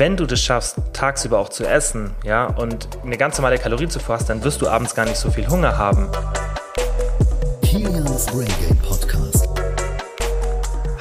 wenn du das schaffst, tagsüber auch zu essen, ja, und eine ganz normale Kalorienzufuhr hast, dann wirst du abends gar nicht so viel Hunger haben. Kilians Brain Game Podcast.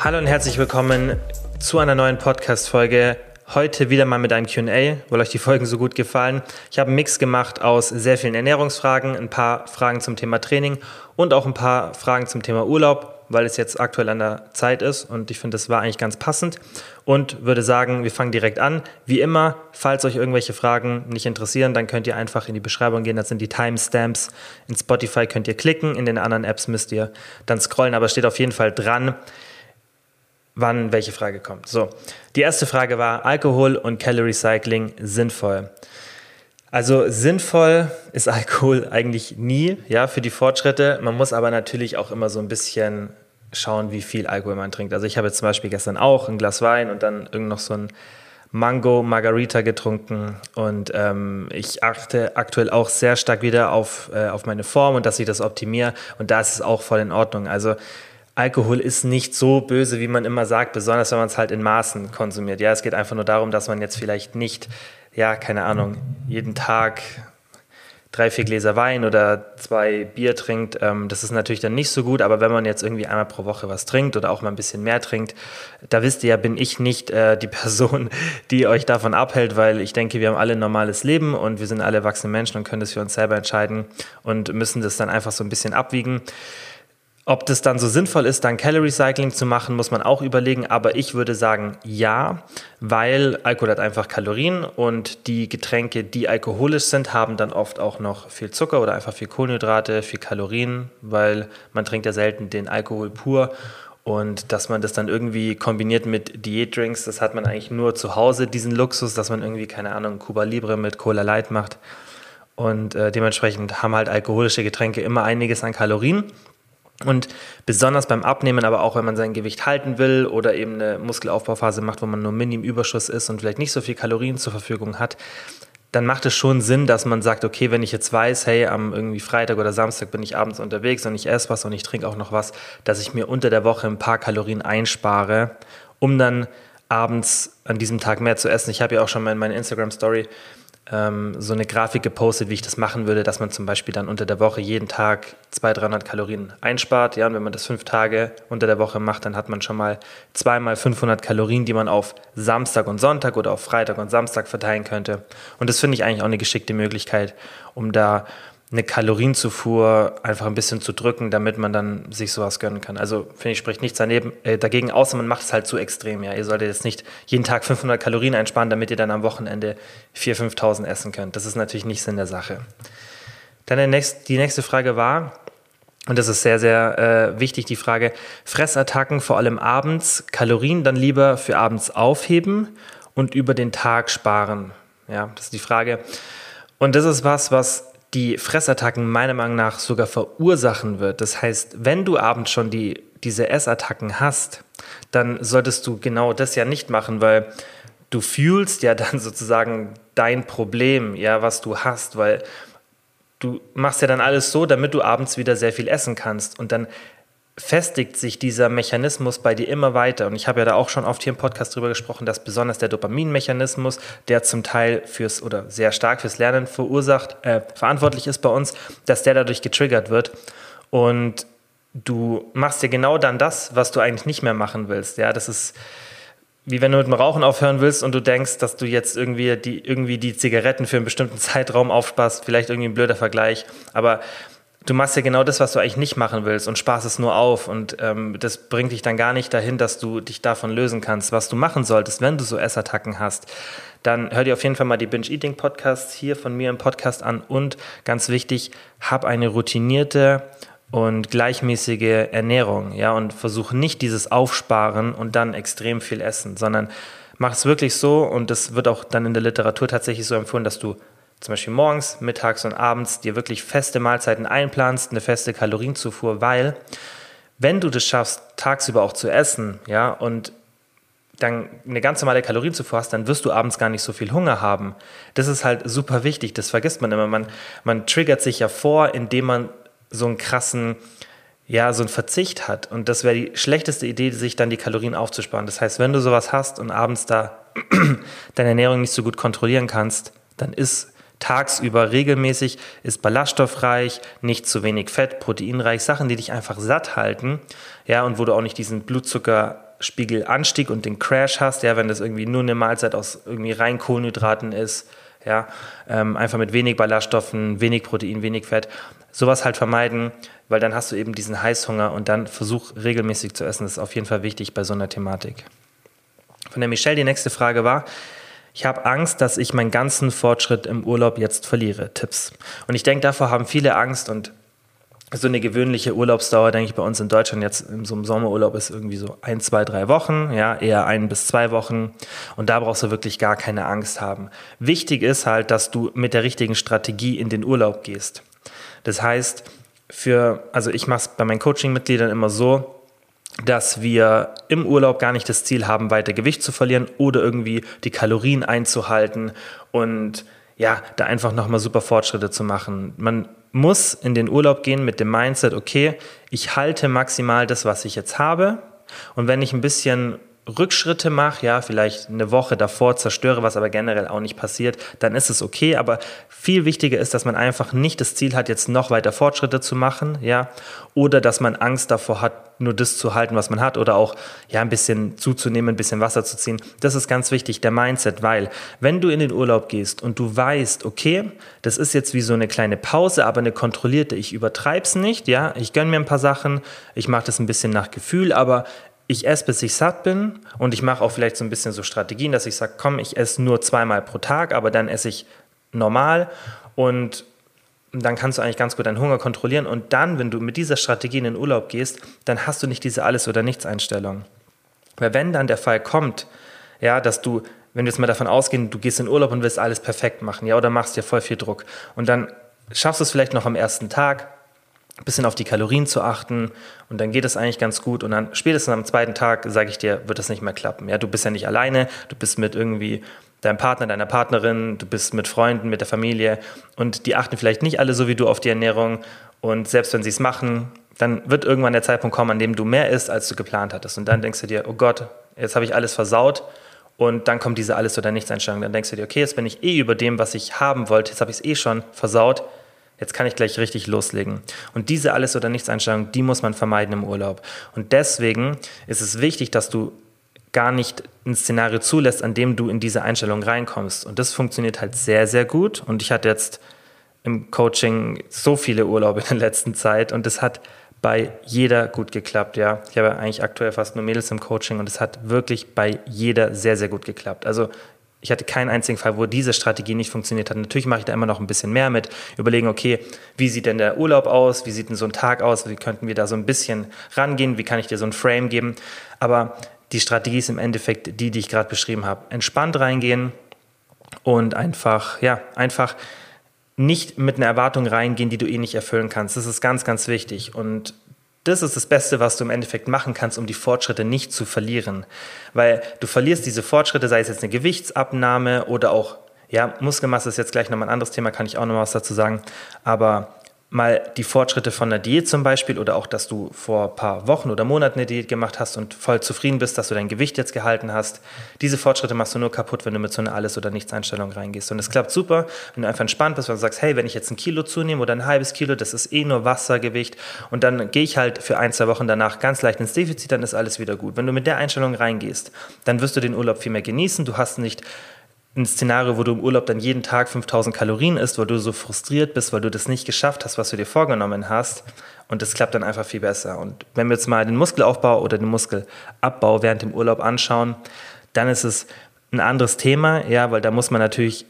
Hallo und herzlich willkommen zu einer neuen Podcast-Folge. Heute wieder mal mit einem QA, weil euch die Folgen so gut gefallen. Ich habe einen Mix gemacht aus sehr vielen Ernährungsfragen, ein paar Fragen zum Thema Training und auch ein paar Fragen zum Thema Urlaub weil es jetzt aktuell an der Zeit ist und ich finde, das war eigentlich ganz passend und würde sagen, wir fangen direkt an. Wie immer, falls euch irgendwelche Fragen nicht interessieren, dann könnt ihr einfach in die Beschreibung gehen, das sind die Timestamps. In Spotify könnt ihr klicken, in den anderen Apps müsst ihr dann scrollen, aber steht auf jeden Fall dran, wann welche Frage kommt. So, die erste Frage war Alkohol und Calorie Cycling sinnvoll. Also sinnvoll ist Alkohol eigentlich nie, ja, für die Fortschritte. Man muss aber natürlich auch immer so ein bisschen schauen, wie viel Alkohol man trinkt. Also ich habe jetzt zum Beispiel gestern auch ein Glas Wein und dann irgend noch so ein Mango Margarita getrunken und ähm, ich achte aktuell auch sehr stark wieder auf, äh, auf meine Form und dass ich das optimiere und da ist es auch voll in Ordnung. Also Alkohol ist nicht so böse, wie man immer sagt, besonders wenn man es halt in Maßen konsumiert. Ja, es geht einfach nur darum, dass man jetzt vielleicht nicht ja, keine Ahnung, jeden Tag drei, vier Gläser Wein oder zwei Bier trinkt, ähm, das ist natürlich dann nicht so gut, aber wenn man jetzt irgendwie einmal pro Woche was trinkt oder auch mal ein bisschen mehr trinkt, da wisst ihr ja, bin ich nicht äh, die Person, die euch davon abhält, weil ich denke, wir haben alle ein normales Leben und wir sind alle erwachsene Menschen und können das für uns selber entscheiden und müssen das dann einfach so ein bisschen abwiegen. Ob das dann so sinnvoll ist, dann Calorie Cycling zu machen, muss man auch überlegen. Aber ich würde sagen, ja, weil Alkohol hat einfach Kalorien und die Getränke, die alkoholisch sind, haben dann oft auch noch viel Zucker oder einfach viel Kohlenhydrate, viel Kalorien, weil man trinkt ja selten den Alkohol pur. Und dass man das dann irgendwie kombiniert mit Diätdrinks, das hat man eigentlich nur zu Hause, diesen Luxus, dass man irgendwie, keine Ahnung, Cuba Libre mit Cola Light macht. Und äh, dementsprechend haben halt alkoholische Getränke immer einiges an Kalorien. Und besonders beim Abnehmen, aber auch wenn man sein Gewicht halten will oder eben eine Muskelaufbauphase macht, wo man nur minim Überschuss ist und vielleicht nicht so viel Kalorien zur Verfügung hat, dann macht es schon Sinn, dass man sagt, okay, wenn ich jetzt weiß, hey, am irgendwie Freitag oder Samstag bin ich abends unterwegs und ich esse was und ich trinke auch noch was, dass ich mir unter der Woche ein paar Kalorien einspare, um dann abends an diesem Tag mehr zu essen. Ich habe ja auch schon mal in meiner Instagram Story ähm, so eine Grafik gepostet, wie ich das machen würde, dass man zum Beispiel dann unter der Woche jeden Tag 200, 300 Kalorien einspart. Ja, und wenn man das fünf Tage unter der Woche macht, dann hat man schon mal zweimal 500 Kalorien, die man auf Samstag und Sonntag oder auf Freitag und Samstag verteilen könnte. Und das finde ich eigentlich auch eine geschickte Möglichkeit, um da eine Kalorienzufuhr einfach ein bisschen zu drücken, damit man dann sich sowas gönnen kann. Also finde ich, spricht nichts daneben, äh, dagegen, außer man macht es halt zu extrem. Ja, Ihr solltet jetzt nicht jeden Tag 500 Kalorien einsparen, damit ihr dann am Wochenende 4.000, 5.000 essen könnt. Das ist natürlich nicht Sinn der Sache. Dann nächste, die nächste Frage war, und das ist sehr, sehr äh, wichtig, die Frage, Fressattacken vor allem abends, Kalorien dann lieber für abends aufheben und über den Tag sparen. Ja, das ist die Frage. Und das ist was, was die Fressattacken meiner Meinung nach sogar verursachen wird. Das heißt, wenn du abends schon die, diese Essattacken hast, dann solltest du genau das ja nicht machen, weil du fühlst ja dann sozusagen dein Problem, ja, was du hast, weil du machst ja dann alles so, damit du abends wieder sehr viel essen kannst und dann festigt sich dieser Mechanismus bei dir immer weiter. Und ich habe ja da auch schon oft hier im Podcast drüber gesprochen, dass besonders der Dopaminmechanismus, der zum Teil fürs oder sehr stark fürs Lernen verursacht, äh, verantwortlich ist bei uns, dass der dadurch getriggert wird. Und du machst dir genau dann das, was du eigentlich nicht mehr machen willst. Ja, das ist wie wenn du mit dem Rauchen aufhören willst und du denkst, dass du jetzt irgendwie die, irgendwie die Zigaretten für einen bestimmten Zeitraum aufsparst. Vielleicht irgendwie ein blöder Vergleich. Aber du machst ja genau das, was du eigentlich nicht machen willst und sparst es nur auf. Und ähm, das bringt dich dann gar nicht dahin, dass du dich davon lösen kannst. Was du machen solltest, wenn du so Essattacken hast, dann hör dir auf jeden Fall mal die Binge-Eating-Podcasts hier von mir im Podcast an. Und ganz wichtig, hab eine routinierte und gleichmäßige Ernährung, ja, und versuch nicht dieses Aufsparen und dann extrem viel essen, sondern mach es wirklich so, und das wird auch dann in der Literatur tatsächlich so empfohlen, dass du zum Beispiel morgens, mittags und abends dir wirklich feste Mahlzeiten einplanst, eine feste Kalorienzufuhr, weil wenn du das schaffst, tagsüber auch zu essen, ja, und dann eine ganz normale Kalorienzufuhr hast, dann wirst du abends gar nicht so viel Hunger haben. Das ist halt super wichtig, das vergisst man immer. Man, man triggert sich ja vor, indem man so einen krassen, ja, so einen Verzicht hat. Und das wäre die schlechteste Idee, sich dann die Kalorien aufzusparen. Das heißt, wenn du sowas hast und abends da deine Ernährung nicht so gut kontrollieren kannst, dann ist tagsüber regelmäßig, ist ballaststoffreich, nicht zu wenig Fett, proteinreich, Sachen, die dich einfach satt halten, ja, und wo du auch nicht diesen Blutzuckerspiegelanstieg und den Crash hast, ja, wenn das irgendwie nur eine Mahlzeit aus irgendwie rein Kohlenhydraten ist, ja, ähm, einfach mit wenig Ballaststoffen, wenig Protein, wenig Fett, sowas halt vermeiden, weil dann hast du eben diesen Heißhunger und dann versuch regelmäßig zu essen, das ist auf jeden Fall wichtig bei so einer Thematik. Von der Michelle die nächste Frage war, ich habe Angst, dass ich meinen ganzen Fortschritt im Urlaub jetzt verliere. Tipps. Und ich denke, davor haben viele Angst und so eine gewöhnliche Urlaubsdauer, denke ich, bei uns in Deutschland jetzt in so einem Sommerurlaub ist irgendwie so ein, zwei, drei Wochen, ja, eher ein bis zwei Wochen. Und da brauchst du wirklich gar keine Angst haben. Wichtig ist halt, dass du mit der richtigen Strategie in den Urlaub gehst. Das heißt, für, also ich mache es bei meinen Coaching-Mitgliedern immer so, dass wir im Urlaub gar nicht das Ziel haben, weiter Gewicht zu verlieren oder irgendwie die Kalorien einzuhalten und ja, da einfach nochmal super Fortschritte zu machen. Man muss in den Urlaub gehen mit dem Mindset, okay, ich halte maximal das, was ich jetzt habe. Und wenn ich ein bisschen Rückschritte mache, ja, vielleicht eine Woche davor zerstöre, was aber generell auch nicht passiert, dann ist es okay. Aber viel wichtiger ist, dass man einfach nicht das Ziel hat, jetzt noch weiter Fortschritte zu machen, ja, oder dass man Angst davor hat, nur das zu halten, was man hat, oder auch ja ein bisschen zuzunehmen, ein bisschen Wasser zu ziehen. Das ist ganz wichtig, der Mindset, weil wenn du in den Urlaub gehst und du weißt, okay, das ist jetzt wie so eine kleine Pause, aber eine kontrollierte, ich übertreibe es nicht, ja, ich gönne mir ein paar Sachen, ich mache das ein bisschen nach Gefühl, aber ich esse, bis ich satt bin. Und ich mache auch vielleicht so ein bisschen so Strategien, dass ich sage, komm, ich esse nur zweimal pro Tag, aber dann esse ich normal. Und dann kannst du eigentlich ganz gut deinen Hunger kontrollieren. Und dann, wenn du mit dieser Strategie in den Urlaub gehst, dann hast du nicht diese Alles- oder Nichts-Einstellung. Weil wenn dann der Fall kommt, ja, dass du, wenn wir jetzt mal davon ausgehen, du gehst in Urlaub und willst alles perfekt machen, ja, oder machst dir voll viel Druck. Und dann schaffst du es vielleicht noch am ersten Tag, ein bisschen auf die Kalorien zu achten und dann geht es eigentlich ganz gut und dann spätestens am zweiten Tag, sage ich dir, wird das nicht mehr klappen. Ja, du bist ja nicht alleine, du bist mit irgendwie deinem Partner, deiner Partnerin, du bist mit Freunden, mit der Familie und die achten vielleicht nicht alle so wie du auf die Ernährung und selbst wenn sie es machen, dann wird irgendwann der Zeitpunkt kommen, an dem du mehr isst, als du geplant hattest und dann denkst du dir, oh Gott, jetzt habe ich alles versaut und dann kommt diese alles oder nichts Einstellung, dann denkst du dir, okay, jetzt bin ich eh über dem, was ich haben wollte, jetzt habe ich es eh schon versaut, Jetzt kann ich gleich richtig loslegen. Und diese Alles- oder Nichts-Einstellung, die muss man vermeiden im Urlaub. Und deswegen ist es wichtig, dass du gar nicht ein Szenario zulässt, an dem du in diese Einstellung reinkommst. Und das funktioniert halt sehr, sehr gut. Und ich hatte jetzt im Coaching so viele Urlaube in der letzten Zeit und es hat bei jeder gut geklappt, ja. Ich habe eigentlich aktuell fast nur Mädels im Coaching und es hat wirklich bei jeder sehr, sehr gut geklappt. Also ich hatte keinen einzigen Fall, wo diese Strategie nicht funktioniert hat. Natürlich mache ich da immer noch ein bisschen mehr mit, überlegen, okay, wie sieht denn der Urlaub aus, wie sieht denn so ein Tag aus, wie könnten wir da so ein bisschen rangehen, wie kann ich dir so ein Frame geben. Aber die Strategie ist im Endeffekt die, die ich gerade beschrieben habe. Entspannt reingehen und einfach, ja, einfach nicht mit einer Erwartung reingehen, die du eh nicht erfüllen kannst. Das ist ganz, ganz wichtig. Und das ist das Beste, was du im Endeffekt machen kannst, um die Fortschritte nicht zu verlieren. Weil du verlierst diese Fortschritte, sei es jetzt eine Gewichtsabnahme oder auch, ja, Muskelmasse ist jetzt gleich nochmal ein anderes Thema, kann ich auch noch was dazu sagen. Aber mal die Fortschritte von der Diät zum Beispiel oder auch, dass du vor ein paar Wochen oder Monaten eine Diät gemacht hast und voll zufrieden bist, dass du dein Gewicht jetzt gehalten hast. Diese Fortschritte machst du nur kaputt, wenn du mit so einer Alles- oder Nichts-Einstellung reingehst. Und es klappt super, wenn du einfach entspannt bist, du sagst, hey, wenn ich jetzt ein Kilo zunehme oder ein halbes Kilo, das ist eh nur Wassergewicht und dann gehe ich halt für ein, zwei Wochen danach ganz leicht ins Defizit, dann ist alles wieder gut. Wenn du mit der Einstellung reingehst, dann wirst du den Urlaub viel mehr genießen. Du hast nicht ein Szenario, wo du im Urlaub dann jeden Tag 5000 Kalorien isst, weil du so frustriert bist, weil du das nicht geschafft hast, was du dir vorgenommen hast. Und das klappt dann einfach viel besser. Und wenn wir jetzt mal den Muskelaufbau oder den Muskelabbau während dem Urlaub anschauen, dann ist es ein anderes Thema, ja, weil da muss man natürlich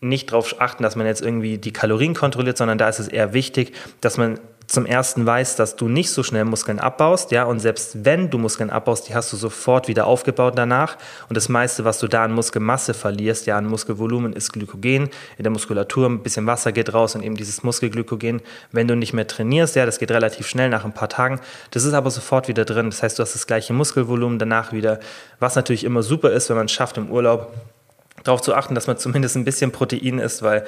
nicht darauf achten, dass man jetzt irgendwie die Kalorien kontrolliert, sondern da ist es eher wichtig, dass man zum ersten weißt, dass du nicht so schnell Muskeln abbaust, ja, und selbst wenn du Muskeln abbaust, die hast du sofort wieder aufgebaut danach. Und das meiste, was du da an Muskelmasse verlierst, ja, an Muskelvolumen, ist Glykogen. In der Muskulatur ein bisschen Wasser geht raus und eben dieses Muskelglykogen. Wenn du nicht mehr trainierst, ja, das geht relativ schnell nach ein paar Tagen. Das ist aber sofort wieder drin. Das heißt, du hast das gleiche Muskelvolumen danach wieder, was natürlich immer super ist, wenn man es schafft im Urlaub darauf zu achten, dass man zumindest ein bisschen Protein isst, weil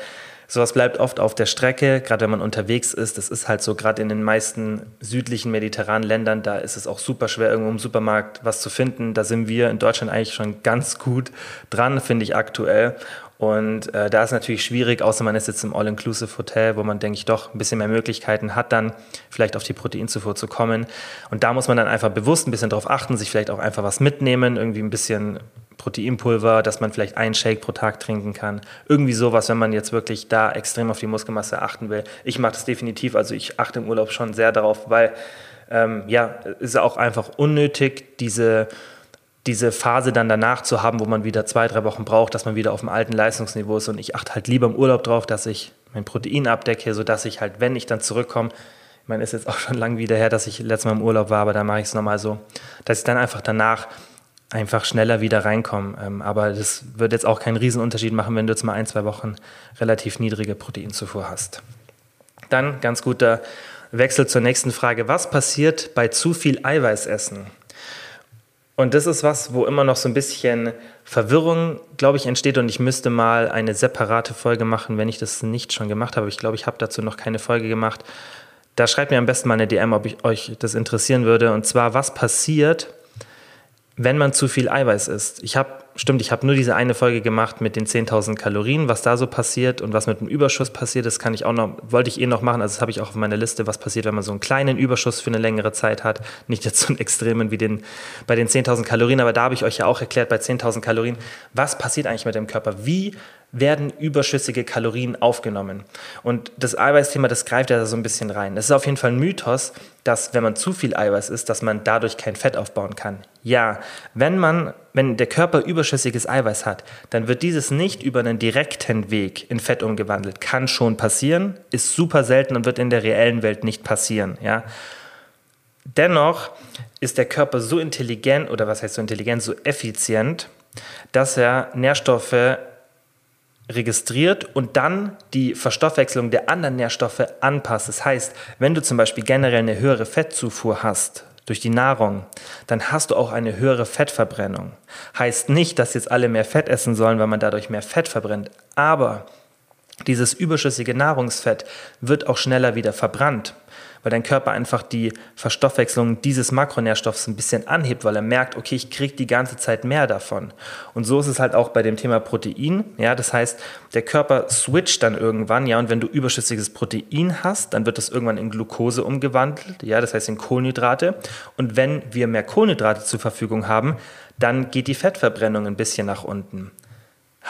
Sowas bleibt oft auf der Strecke, gerade wenn man unterwegs ist. Das ist halt so, gerade in den meisten südlichen mediterranen Ländern, da ist es auch super schwer, irgendwo im Supermarkt was zu finden. Da sind wir in Deutschland eigentlich schon ganz gut dran, finde ich aktuell. Und äh, da ist natürlich schwierig, außer man ist jetzt im All-Inclusive-Hotel, wo man, denke ich, doch ein bisschen mehr Möglichkeiten hat, dann vielleicht auf die Proteinzufuhr zu kommen. Und da muss man dann einfach bewusst ein bisschen drauf achten, sich vielleicht auch einfach was mitnehmen, irgendwie ein bisschen Proteinpulver, dass man vielleicht einen Shake pro Tag trinken kann. Irgendwie sowas, wenn man jetzt wirklich da extrem auf die Muskelmasse achten will. Ich mache das definitiv, also ich achte im Urlaub schon sehr darauf, weil ähm, ja, es ist auch einfach unnötig, diese diese Phase dann danach zu haben, wo man wieder zwei, drei Wochen braucht, dass man wieder auf dem alten Leistungsniveau ist. Und ich achte halt lieber im Urlaub drauf, dass ich mein Protein abdecke, sodass ich halt, wenn ich dann zurückkomme, ich meine, ist jetzt auch schon lange wieder her, dass ich letztes Mal im Urlaub war, aber da mache ich es nochmal so, dass ich dann einfach danach einfach schneller wieder reinkomme. Ähm, aber das wird jetzt auch keinen Riesenunterschied machen, wenn du jetzt mal ein, zwei Wochen relativ niedrige Proteinzufuhr hast. Dann ganz guter Wechsel zur nächsten Frage. Was passiert bei zu viel Eiweißessen? Und das ist was, wo immer noch so ein bisschen Verwirrung, glaube ich, entsteht. Und ich müsste mal eine separate Folge machen, wenn ich das nicht schon gemacht habe. Ich glaube, ich habe dazu noch keine Folge gemacht. Da schreibt mir am besten mal eine DM, ob ich, euch das interessieren würde. Und zwar, was passiert, wenn man zu viel Eiweiß isst. Ich habe, stimmt, ich habe nur diese eine Folge gemacht mit den 10.000 Kalorien, was da so passiert und was mit dem Überschuss passiert, das kann ich auch noch, wollte ich eh noch machen, also das habe ich auch auf meiner Liste, was passiert, wenn man so einen kleinen Überschuss für eine längere Zeit hat, nicht jetzt so einen extremen wie den, bei den 10.000 Kalorien, aber da habe ich euch ja auch erklärt, bei 10.000 Kalorien, was passiert eigentlich mit dem Körper, wie werden überschüssige Kalorien aufgenommen. Und das Eiweißthema, das greift ja so ein bisschen rein. Es ist auf jeden Fall ein Mythos, dass wenn man zu viel Eiweiß isst, dass man dadurch kein Fett aufbauen kann. Ja, wenn man, wenn der Körper überschüssiges Eiweiß hat, dann wird dieses nicht über einen direkten Weg in Fett umgewandelt. Kann schon passieren, ist super selten und wird in der reellen Welt nicht passieren. Ja. Dennoch ist der Körper so intelligent, oder was heißt so intelligent, so effizient, dass er Nährstoffe registriert und dann die Verstoffwechslung der anderen Nährstoffe anpasst. Das heißt, wenn du zum Beispiel generell eine höhere Fettzufuhr hast durch die Nahrung, dann hast du auch eine höhere Fettverbrennung. Heißt nicht, dass jetzt alle mehr Fett essen sollen, weil man dadurch mehr Fett verbrennt, aber dieses überschüssige Nahrungsfett wird auch schneller wieder verbrannt weil dein Körper einfach die Verstoffwechslung dieses Makronährstoffs ein bisschen anhebt, weil er merkt, okay, ich kriege die ganze Zeit mehr davon. Und so ist es halt auch bei dem Thema Protein. Ja, das heißt, der Körper switcht dann irgendwann, ja, und wenn du überschüssiges Protein hast, dann wird das irgendwann in Glucose umgewandelt, ja, das heißt in Kohlenhydrate. Und wenn wir mehr Kohlenhydrate zur Verfügung haben, dann geht die Fettverbrennung ein bisschen nach unten.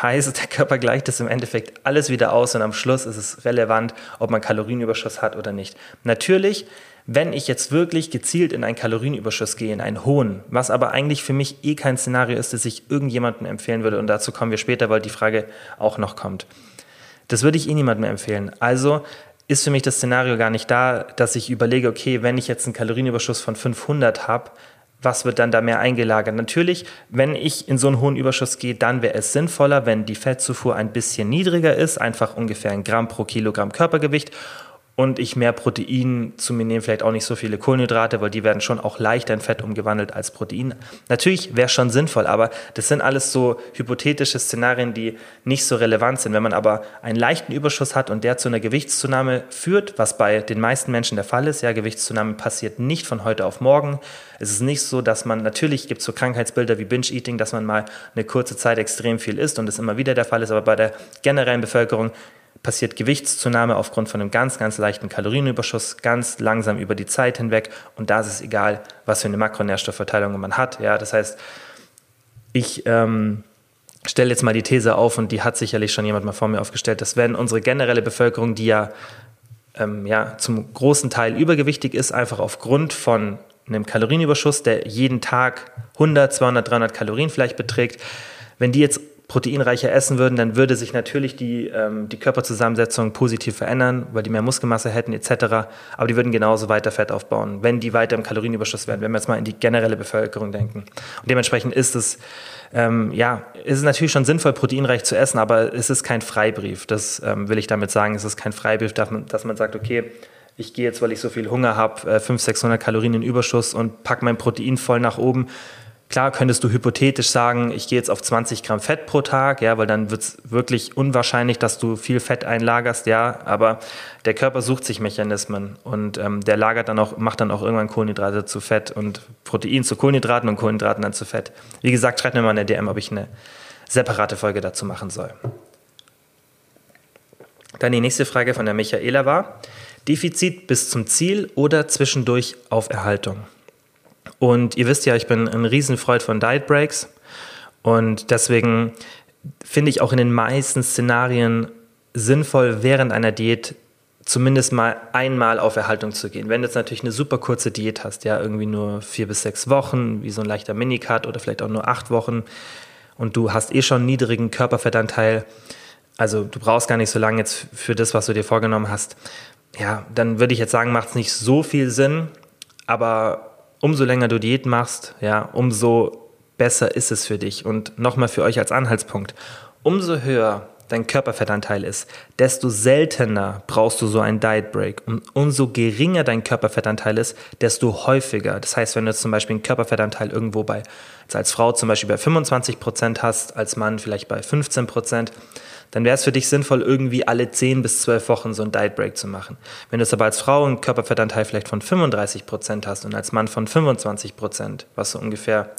Heißt, der Körper gleicht das im Endeffekt alles wieder aus und am Schluss ist es relevant, ob man Kalorienüberschuss hat oder nicht. Natürlich, wenn ich jetzt wirklich gezielt in einen Kalorienüberschuss gehe, in einen hohen, was aber eigentlich für mich eh kein Szenario ist, das ich irgendjemandem empfehlen würde und dazu kommen wir später, weil die Frage auch noch kommt. Das würde ich eh niemandem empfehlen. Also ist für mich das Szenario gar nicht da, dass ich überlege, okay, wenn ich jetzt einen Kalorienüberschuss von 500 habe, was wird dann da mehr eingelagert? Natürlich, wenn ich in so einen hohen Überschuss gehe, dann wäre es sinnvoller, wenn die Fettzufuhr ein bisschen niedriger ist, einfach ungefähr ein Gramm pro Kilogramm Körpergewicht und ich mehr Protein zu mir nehme, vielleicht auch nicht so viele Kohlenhydrate, weil die werden schon auch leichter in Fett umgewandelt als Protein. Natürlich wäre schon sinnvoll, aber das sind alles so hypothetische Szenarien, die nicht so relevant sind. Wenn man aber einen leichten Überschuss hat und der zu einer Gewichtszunahme führt, was bei den meisten Menschen der Fall ist, ja, Gewichtszunahme passiert nicht von heute auf morgen. Es ist nicht so, dass man, natürlich gibt es so Krankheitsbilder wie Binge-Eating, dass man mal eine kurze Zeit extrem viel isst und das immer wieder der Fall ist, aber bei der generellen Bevölkerung passiert Gewichtszunahme aufgrund von einem ganz, ganz leichten Kalorienüberschuss ganz langsam über die Zeit hinweg. Und da ist es egal, was für eine Makronährstoffverteilung man hat. Ja, das heißt, ich ähm, stelle jetzt mal die These auf und die hat sicherlich schon jemand mal vor mir aufgestellt, dass wenn unsere generelle Bevölkerung, die ja, ähm, ja zum großen Teil übergewichtig ist, einfach aufgrund von einem Kalorienüberschuss, der jeden Tag 100, 200, 300 Kalorien vielleicht beträgt, wenn die jetzt proteinreicher essen würden, dann würde sich natürlich die, ähm, die Körperzusammensetzung positiv verändern, weil die mehr Muskelmasse hätten etc. Aber die würden genauso weiter Fett aufbauen, wenn die weiter im Kalorienüberschuss wären, wenn wir jetzt mal in die generelle Bevölkerung denken. Und dementsprechend ist es, ähm, ja, ist es natürlich schon sinnvoll, proteinreich zu essen, aber es ist kein Freibrief. Das ähm, will ich damit sagen. Es ist kein Freibrief, dass man, dass man sagt, okay, ich gehe jetzt, weil ich so viel Hunger habe, 500, 600 Kalorien in Überschuss und packe mein Protein voll nach oben Klar könntest du hypothetisch sagen, ich gehe jetzt auf 20 Gramm Fett pro Tag, ja, weil dann wird es wirklich unwahrscheinlich, dass du viel Fett einlagerst, ja, aber der Körper sucht sich Mechanismen und ähm, der lagert dann auch, macht dann auch irgendwann Kohlenhydrate zu Fett und Protein zu Kohlenhydraten und Kohlenhydraten dann zu Fett. Wie gesagt, schreibt mir mal in der DM, ob ich eine separate Folge dazu machen soll. Dann die nächste Frage von der Michaela war, Defizit bis zum Ziel oder zwischendurch auf Erhaltung? Und ihr wisst ja, ich bin ein Riesenfreund von Diet Breaks. Und deswegen finde ich auch in den meisten Szenarien sinnvoll, während einer Diät zumindest mal einmal auf Erhaltung zu gehen. Wenn du jetzt natürlich eine super kurze Diät hast, ja, irgendwie nur vier bis sechs Wochen, wie so ein leichter Minicut oder vielleicht auch nur acht Wochen und du hast eh schon einen niedrigen Körperfettanteil, also du brauchst gar nicht so lange jetzt für das, was du dir vorgenommen hast, ja, dann würde ich jetzt sagen, macht es nicht so viel Sinn, aber umso länger du Diät machst, ja, umso besser ist es für dich. Und nochmal für euch als Anhaltspunkt, umso höher dein Körperfettanteil ist, desto seltener brauchst du so einen Diet Break. Und umso geringer dein Körperfettanteil ist, desto häufiger. Das heißt, wenn du zum Beispiel einen Körperfettanteil irgendwo bei, als Frau zum Beispiel bei 25 Prozent hast, als Mann vielleicht bei 15 Prozent, dann wäre es für dich sinnvoll, irgendwie alle 10 bis 12 Wochen so einen Diet Break zu machen. Wenn du es aber als Frau einen Körperfettanteil vielleicht von 35 Prozent hast und als Mann von 25 Prozent, was so ungefähr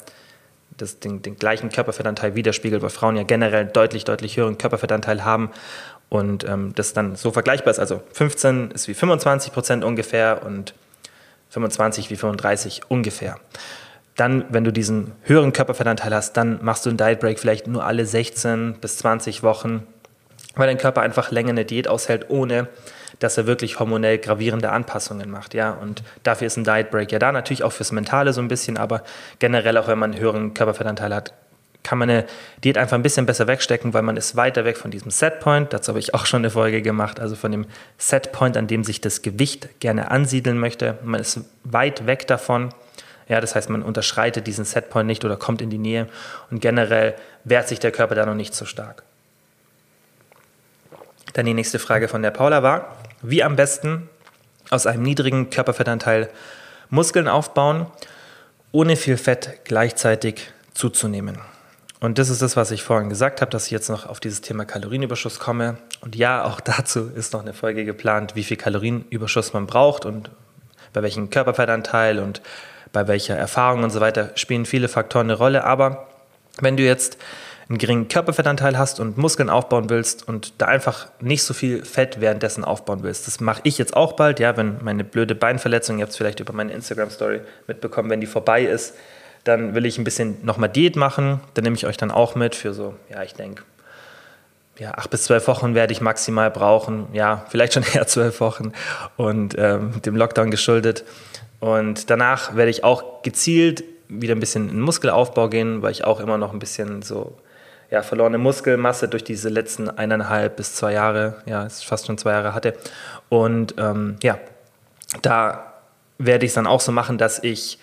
das, den, den gleichen Körperfettanteil widerspiegelt, weil Frauen ja generell deutlich, deutlich höheren Körperfettanteil haben und ähm, das dann so vergleichbar ist. Also 15 ist wie 25 Prozent ungefähr und 25 wie 35 ungefähr. Dann, wenn du diesen höheren Körperfettanteil hast, dann machst du einen Diet Break vielleicht nur alle 16 bis 20 Wochen weil dein Körper einfach länger eine Diät aushält, ohne dass er wirklich hormonell gravierende Anpassungen macht, ja. Und dafür ist ein Diet Break ja da, natürlich auch fürs Mentale so ein bisschen, aber generell auch wenn man einen höheren Körperfettanteil hat, kann man eine Diät einfach ein bisschen besser wegstecken, weil man ist weiter weg von diesem Setpoint. Dazu habe ich auch schon eine Folge gemacht, also von dem Setpoint, an dem sich das Gewicht gerne ansiedeln möchte. Man ist weit weg davon. Ja, das heißt, man unterschreitet diesen Setpoint nicht oder kommt in die Nähe und generell wehrt sich der Körper da noch nicht so stark. Dann die nächste Frage von der Paula war, wie am besten aus einem niedrigen Körperfettanteil Muskeln aufbauen, ohne viel Fett gleichzeitig zuzunehmen. Und das ist das, was ich vorhin gesagt habe, dass ich jetzt noch auf dieses Thema Kalorienüberschuss komme. Und ja, auch dazu ist noch eine Folge geplant, wie viel Kalorienüberschuss man braucht und bei welchem Körperfettanteil und bei welcher Erfahrung und so weiter spielen viele Faktoren eine Rolle. Aber wenn du jetzt einen geringen Körperfettanteil hast und Muskeln aufbauen willst und da einfach nicht so viel Fett währenddessen aufbauen willst. Das mache ich jetzt auch bald, ja, wenn meine blöde Beinverletzung, ihr habt es vielleicht über meine Instagram-Story mitbekommen, wenn die vorbei ist, dann will ich ein bisschen nochmal Diät machen. Dann nehme ich euch dann auch mit für so, ja, ich denke, ja, acht bis zwölf Wochen werde ich maximal brauchen. Ja, vielleicht schon eher zwölf Wochen und ähm, dem Lockdown geschuldet. Und danach werde ich auch gezielt wieder ein bisschen in Muskelaufbau gehen, weil ich auch immer noch ein bisschen so ja, verlorene Muskelmasse durch diese letzten eineinhalb bis zwei Jahre, ja, fast schon zwei Jahre hatte. Und ähm, ja, da werde ich es dann auch so machen, dass ich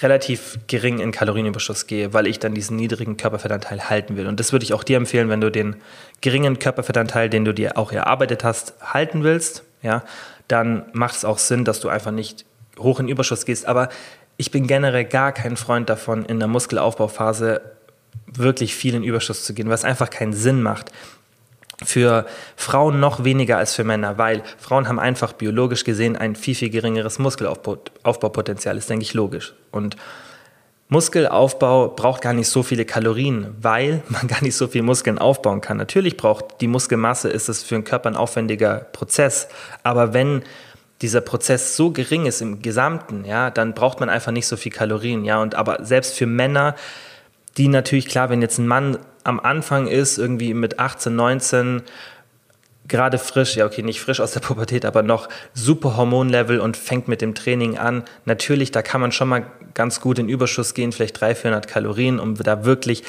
relativ gering in Kalorienüberschuss gehe, weil ich dann diesen niedrigen Körperfettanteil halten will. Und das würde ich auch dir empfehlen, wenn du den geringen Körperfettanteil, den du dir auch erarbeitet hast, halten willst, ja, dann macht es auch Sinn, dass du einfach nicht hoch in Überschuss gehst. Aber ich bin generell gar kein Freund davon, in der Muskelaufbauphase wirklich viel in Überschuss zu gehen, was einfach keinen Sinn macht. Für Frauen noch weniger als für Männer, weil Frauen haben einfach biologisch gesehen ein viel, viel geringeres Muskelaufbaupotenzial, ist, denke ich, logisch. Und Muskelaufbau braucht gar nicht so viele Kalorien, weil man gar nicht so viel Muskeln aufbauen kann. Natürlich braucht die Muskelmasse, ist es für den Körper ein aufwendiger Prozess. Aber wenn dieser Prozess so gering ist im Gesamten, ja, dann braucht man einfach nicht so viel Kalorien, ja. Und aber selbst für Männer die natürlich, klar, wenn jetzt ein Mann am Anfang ist, irgendwie mit 18, 19, gerade frisch, ja okay, nicht frisch aus der Pubertät, aber noch super Hormonlevel und fängt mit dem Training an. Natürlich, da kann man schon mal ganz gut in Überschuss gehen, vielleicht 300, 400 Kalorien, um da wirklich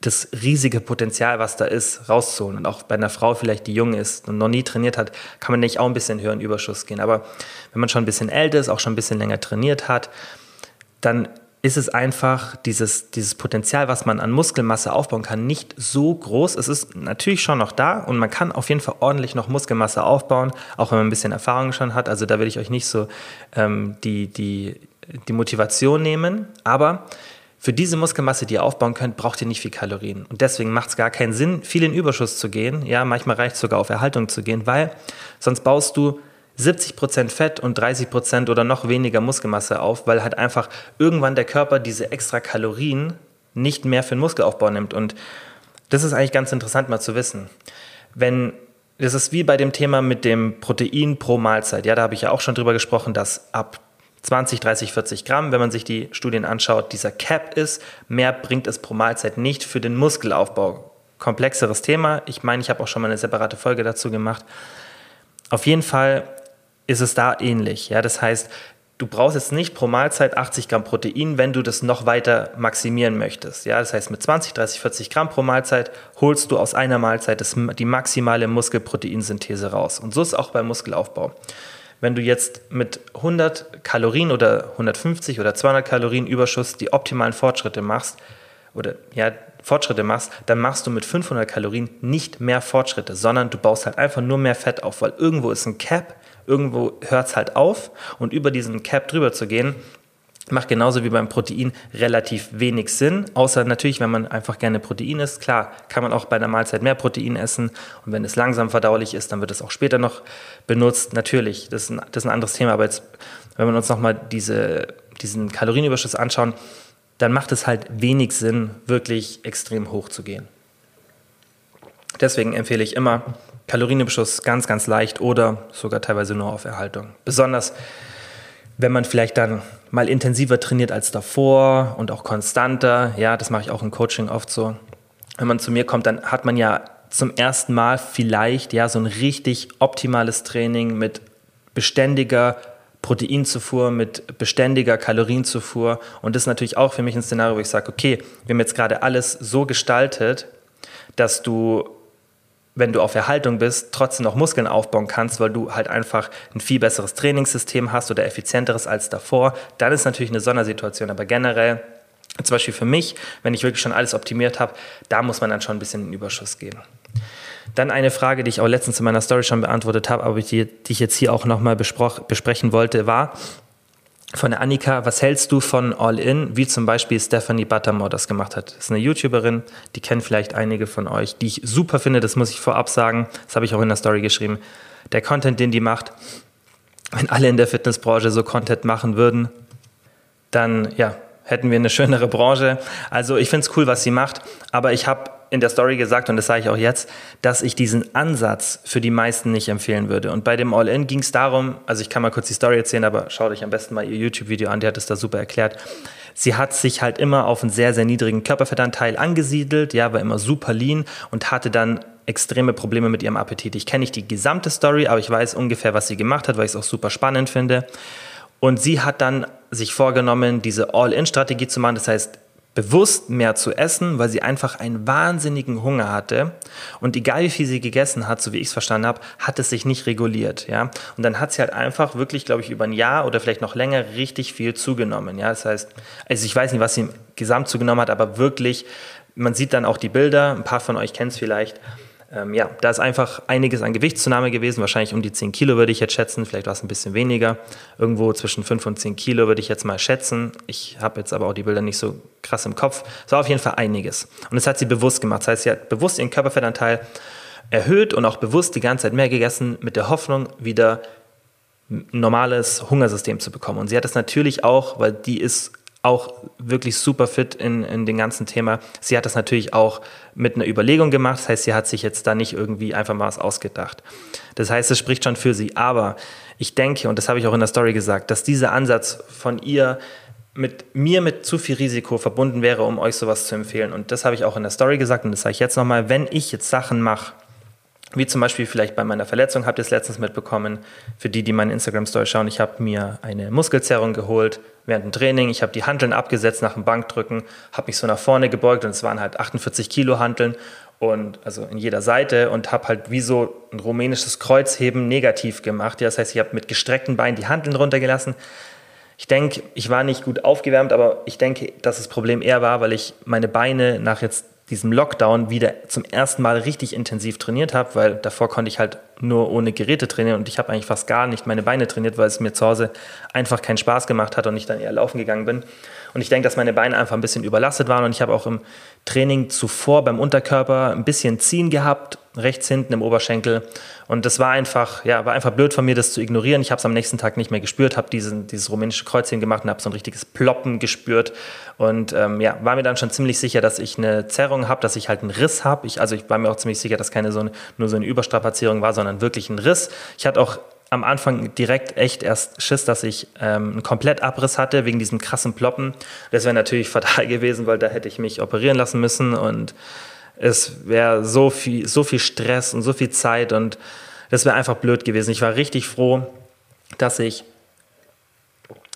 das riesige Potenzial, was da ist, rauszuholen. Und auch bei einer Frau vielleicht, die jung ist und noch nie trainiert hat, kann man nicht auch ein bisschen höher in Überschuss gehen. Aber wenn man schon ein bisschen älter ist, auch schon ein bisschen länger trainiert hat, dann ist es einfach dieses, dieses Potenzial, was man an Muskelmasse aufbauen kann, nicht so groß. Es ist natürlich schon noch da und man kann auf jeden Fall ordentlich noch Muskelmasse aufbauen, auch wenn man ein bisschen Erfahrung schon hat. Also da will ich euch nicht so ähm, die, die, die Motivation nehmen. Aber für diese Muskelmasse, die ihr aufbauen könnt, braucht ihr nicht viel Kalorien. Und deswegen macht es gar keinen Sinn, viel in Überschuss zu gehen. Ja, manchmal reicht es sogar auf Erhaltung zu gehen, weil sonst baust du 70% Fett und 30% oder noch weniger Muskelmasse auf, weil halt einfach irgendwann der Körper diese extra Kalorien nicht mehr für den Muskelaufbau nimmt. Und das ist eigentlich ganz interessant mal zu wissen. Wenn das ist wie bei dem Thema mit dem Protein pro Mahlzeit. Ja, da habe ich ja auch schon drüber gesprochen, dass ab 20, 30, 40 Gramm, wenn man sich die Studien anschaut, dieser Cap ist. Mehr bringt es pro Mahlzeit nicht für den Muskelaufbau. Komplexeres Thema. Ich meine, ich habe auch schon mal eine separate Folge dazu gemacht. Auf jeden Fall ist es da ähnlich. Ja, das heißt, du brauchst jetzt nicht pro Mahlzeit 80 Gramm Protein, wenn du das noch weiter maximieren möchtest. Ja, das heißt, mit 20, 30, 40 Gramm pro Mahlzeit holst du aus einer Mahlzeit das, die maximale Muskelproteinsynthese raus. Und so ist es auch beim Muskelaufbau. Wenn du jetzt mit 100 Kalorien oder 150 oder 200 Kalorien Überschuss die optimalen Fortschritte machst, oder ja, Fortschritte machst, dann machst du mit 500 Kalorien nicht mehr Fortschritte, sondern du baust halt einfach nur mehr Fett auf, weil irgendwo ist ein Cap, irgendwo hört es halt auf und über diesen Cap drüber zu gehen, macht genauso wie beim Protein relativ wenig Sinn, außer natürlich, wenn man einfach gerne Protein isst. Klar, kann man auch bei einer Mahlzeit mehr Protein essen und wenn es langsam verdaulich ist, dann wird es auch später noch benutzt. Natürlich, das ist ein, das ist ein anderes Thema, aber jetzt, wenn wir uns nochmal diese, diesen Kalorienüberschuss anschauen, dann macht es halt wenig Sinn, wirklich extrem hoch zu gehen. Deswegen empfehle ich immer Kalorienüberschuss ganz, ganz leicht oder sogar teilweise nur auf Erhaltung. Besonders wenn man vielleicht dann mal intensiver trainiert als davor und auch konstanter, ja, das mache ich auch im Coaching oft so. Wenn man zu mir kommt, dann hat man ja zum ersten Mal vielleicht ja so ein richtig optimales Training mit beständiger Proteinzufuhr, mit beständiger Kalorienzufuhr. Und das ist natürlich auch für mich ein Szenario, wo ich sage, okay, wir haben jetzt gerade alles so gestaltet, dass du wenn du auf Erhaltung bist, trotzdem noch Muskeln aufbauen kannst, weil du halt einfach ein viel besseres Trainingssystem hast oder effizienteres als davor, dann ist natürlich eine Sondersituation. Aber generell, zum Beispiel für mich, wenn ich wirklich schon alles optimiert habe, da muss man dann schon ein bisschen in den Überschuss gehen. Dann eine Frage, die ich auch letztens in meiner Story schon beantwortet habe, aber die, die ich jetzt hier auch nochmal besprechen wollte, war, von der Annika, was hältst du von All-In, wie zum Beispiel Stephanie Buttermore das gemacht hat? Das ist eine YouTuberin, die kennen vielleicht einige von euch, die ich super finde, das muss ich vorab sagen. Das habe ich auch in der Story geschrieben. Der Content, den die macht, wenn alle in der Fitnessbranche so Content machen würden, dann ja, hätten wir eine schönere Branche. Also ich finde es cool, was sie macht, aber ich habe in der Story gesagt, und das sage ich auch jetzt, dass ich diesen Ansatz für die meisten nicht empfehlen würde. Und bei dem All-In ging es darum, also ich kann mal kurz die Story erzählen, aber schaut euch am besten mal ihr YouTube-Video an, die hat es da super erklärt. Sie hat sich halt immer auf einen sehr, sehr niedrigen Körperfettanteil angesiedelt, ja, war immer super lean und hatte dann extreme Probleme mit ihrem Appetit. Ich kenne nicht die gesamte Story, aber ich weiß ungefähr, was sie gemacht hat, weil ich es auch super spannend finde. Und sie hat dann sich vorgenommen, diese All-In-Strategie zu machen. Das heißt, bewusst mehr zu essen, weil sie einfach einen wahnsinnigen Hunger hatte. Und egal wie viel sie gegessen hat, so wie ich es verstanden habe, hat es sich nicht reguliert. Ja? Und dann hat sie halt einfach wirklich, glaube ich, über ein Jahr oder vielleicht noch länger richtig viel zugenommen. Ja? Das heißt, also ich weiß nicht, was sie gesamt zugenommen hat, aber wirklich, man sieht dann auch die Bilder, ein paar von euch kennen es vielleicht ähm, ja, da ist einfach einiges an Gewichtszunahme gewesen, wahrscheinlich um die 10 Kilo würde ich jetzt schätzen, vielleicht war es ein bisschen weniger. Irgendwo zwischen 5 und 10 Kilo würde ich jetzt mal schätzen. Ich habe jetzt aber auch die Bilder nicht so krass im Kopf. Es war auf jeden Fall einiges. Und das hat sie bewusst gemacht. Das heißt, sie hat bewusst ihren Körperfettanteil erhöht und auch bewusst die ganze Zeit mehr gegessen, mit der Hoffnung, wieder ein normales Hungersystem zu bekommen. Und sie hat das natürlich auch, weil die ist auch wirklich super fit in, in dem ganzen Thema. Sie hat das natürlich auch mit einer Überlegung gemacht. Das heißt, sie hat sich jetzt da nicht irgendwie einfach mal was ausgedacht. Das heißt, es spricht schon für sie. Aber ich denke, und das habe ich auch in der Story gesagt, dass dieser Ansatz von ihr mit mir mit zu viel Risiko verbunden wäre, um euch sowas zu empfehlen. Und das habe ich auch in der Story gesagt und das sage ich jetzt nochmal. Wenn ich jetzt Sachen mache, wie zum Beispiel vielleicht bei meiner Verletzung, habt ihr es letztens mitbekommen, für die, die meine Instagram-Story schauen, ich habe mir eine Muskelzerrung geholt während dem Training. Ich habe die Hanteln abgesetzt nach dem Bankdrücken, habe mich so nach vorne gebeugt und es waren halt 48 Kilo Hanteln und also in jeder Seite und habe halt wie so ein rumänisches Kreuzheben negativ gemacht. Das heißt, ich habe mit gestreckten Beinen die Hanteln runtergelassen. Ich denke, ich war nicht gut aufgewärmt, aber ich denke, dass das Problem eher war, weil ich meine Beine nach jetzt diesem Lockdown wieder zum ersten Mal richtig intensiv trainiert habe, weil davor konnte ich halt nur ohne Geräte trainieren und ich habe eigentlich fast gar nicht meine Beine trainiert, weil es mir zu Hause einfach keinen Spaß gemacht hat und ich dann eher laufen gegangen bin. Und ich denke, dass meine Beine einfach ein bisschen überlastet waren und ich habe auch im Training zuvor beim Unterkörper ein bisschen Ziehen gehabt, rechts hinten im Oberschenkel. Und das war einfach, ja, war einfach blöd von mir, das zu ignorieren. Ich habe es am nächsten Tag nicht mehr gespürt, habe dieses rumänische Kreuzchen gemacht und habe so ein richtiges Ploppen gespürt. Und ähm, ja, war mir dann schon ziemlich sicher, dass ich eine Zerrung habe, dass ich halt einen Riss habe. also ich war mir auch ziemlich sicher, dass keine so eine, nur so eine Überstrapazierung war, sondern wirklich ein Riss. Ich hatte auch am Anfang direkt echt erst Schiss, dass ich ähm, einen Komplettabriss hatte wegen diesem krassen Ploppen. Das wäre natürlich fatal gewesen, weil da hätte ich mich operieren lassen müssen und es wäre so viel, so viel Stress und so viel Zeit und das wäre einfach blöd gewesen. Ich war richtig froh, dass ich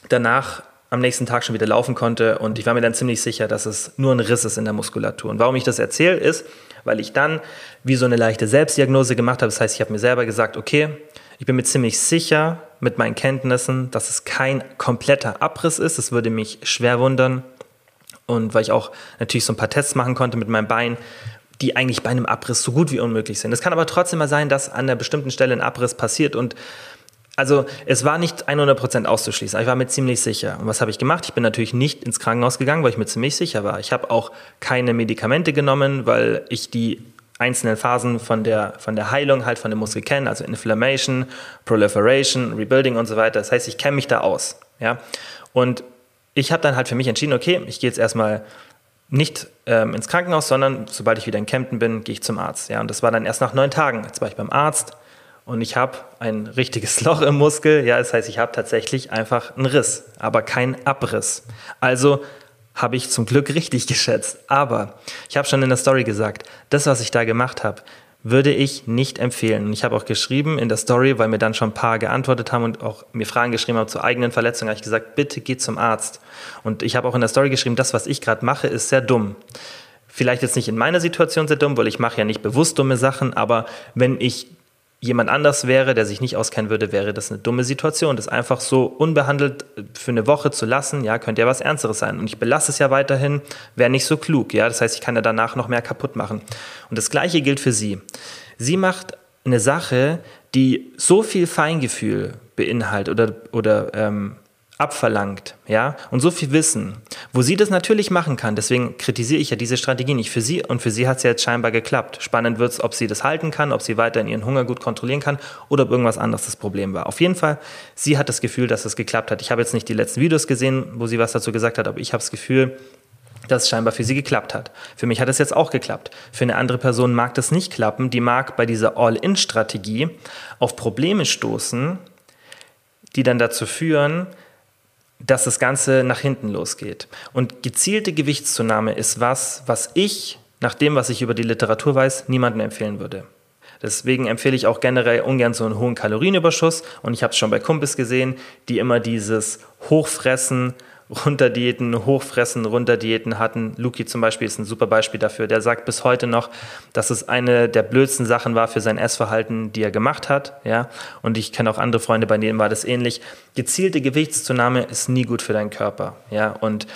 danach am nächsten Tag schon wieder laufen konnte und ich war mir dann ziemlich sicher, dass es nur ein Riss ist in der Muskulatur. Und warum ich das erzähle, ist, weil ich dann wie so eine leichte Selbstdiagnose gemacht habe. Das heißt, ich habe mir selber gesagt, okay, ich bin mir ziemlich sicher mit meinen Kenntnissen, dass es kein kompletter Abriss ist. Das würde mich schwer wundern. Und weil ich auch natürlich so ein paar Tests machen konnte mit meinem Bein, die eigentlich bei einem Abriss so gut wie unmöglich sind. Es kann aber trotzdem mal sein, dass an einer bestimmten Stelle ein Abriss passiert und also es war nicht 100% auszuschließen, ich war mir ziemlich sicher. Und was habe ich gemacht? Ich bin natürlich nicht ins Krankenhaus gegangen, weil ich mir ziemlich sicher war. Ich habe auch keine Medikamente genommen, weil ich die einzelnen Phasen von der, von der Heilung halt von dem Muskel kennen, also Inflammation, Proliferation, Rebuilding und so weiter. Das heißt, ich kenne mich da aus. Ja? Und ich habe dann halt für mich entschieden, okay, ich gehe jetzt erstmal nicht ähm, ins Krankenhaus, sondern sobald ich wieder in Kempten bin, gehe ich zum Arzt. Ja? Und das war dann erst nach neun Tagen. Jetzt war ich beim Arzt und ich habe ein richtiges Loch im Muskel. Ja, das heißt, ich habe tatsächlich einfach einen Riss, aber keinen Abriss. Also habe ich zum Glück richtig geschätzt. Aber ich habe schon in der Story gesagt, das, was ich da gemacht habe, würde ich nicht empfehlen. Und ich habe auch geschrieben in der Story, weil mir dann schon ein paar geantwortet haben und auch mir Fragen geschrieben haben zur eigenen Verletzung, habe ich gesagt, bitte geh zum Arzt. Und ich habe auch in der Story geschrieben, das, was ich gerade mache, ist sehr dumm. Vielleicht jetzt nicht in meiner Situation sehr dumm, weil ich mache ja nicht bewusst dumme Sachen, aber wenn ich jemand anders wäre, der sich nicht auskennen würde, wäre das eine dumme Situation. Das einfach so unbehandelt für eine Woche zu lassen, ja, könnte ja was Ernsteres sein. Und ich belasse es ja weiterhin, wäre nicht so klug, ja. Das heißt, ich kann ja danach noch mehr kaputt machen. Und das Gleiche gilt für sie. Sie macht eine Sache, die so viel Feingefühl beinhaltet oder, oder ähm, abverlangt, ja, und so viel Wissen, wo sie das natürlich machen kann. Deswegen kritisiere ich ja diese Strategie nicht für sie und für sie hat es ja jetzt scheinbar geklappt. Spannend wird es, ob sie das halten kann, ob sie weiterhin ihren Hunger gut kontrollieren kann oder ob irgendwas anderes das Problem war. Auf jeden Fall, sie hat das Gefühl, dass es geklappt hat. Ich habe jetzt nicht die letzten Videos gesehen, wo sie was dazu gesagt hat, aber ich habe das Gefühl, dass es scheinbar für sie geklappt hat. Für mich hat es jetzt auch geklappt. Für eine andere Person mag das nicht klappen. Die mag bei dieser All-In-Strategie auf Probleme stoßen, die dann dazu führen, dass das Ganze nach hinten losgeht. Und gezielte Gewichtszunahme ist was, was ich, nach dem, was ich über die Literatur weiß, niemandem empfehlen würde. Deswegen empfehle ich auch generell ungern so einen hohen Kalorienüberschuss. Und ich habe es schon bei Kumpels gesehen, die immer dieses Hochfressen Runterdiäten, Hochfressen, Runterdiäten hatten. Luki zum Beispiel ist ein super Beispiel dafür. Der sagt bis heute noch, dass es eine der blödsten Sachen war für sein Essverhalten, die er gemacht hat. Ja? Und ich kenne auch andere Freunde, bei denen war das ähnlich. Gezielte Gewichtszunahme ist nie gut für deinen Körper. Ja? Und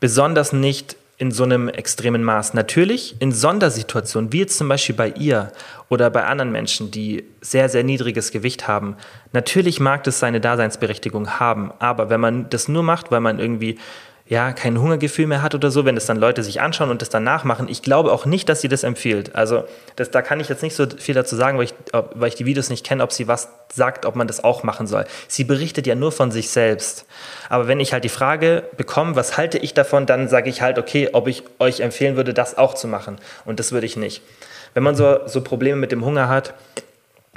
besonders nicht in so einem extremen Maß. Natürlich in Sondersituationen, wie jetzt zum Beispiel bei ihr oder bei anderen Menschen, die sehr, sehr niedriges Gewicht haben. Natürlich mag das seine Daseinsberechtigung haben, aber wenn man das nur macht, weil man irgendwie ja, kein Hungergefühl mehr hat oder so, wenn das dann Leute sich anschauen und das dann nachmachen. Ich glaube auch nicht, dass sie das empfiehlt. Also das, da kann ich jetzt nicht so viel dazu sagen, weil ich, weil ich die Videos nicht kenne, ob sie was sagt, ob man das auch machen soll. Sie berichtet ja nur von sich selbst. Aber wenn ich halt die Frage bekomme, was halte ich davon, dann sage ich halt, okay, ob ich euch empfehlen würde, das auch zu machen. Und das würde ich nicht. Wenn man so, so Probleme mit dem Hunger hat,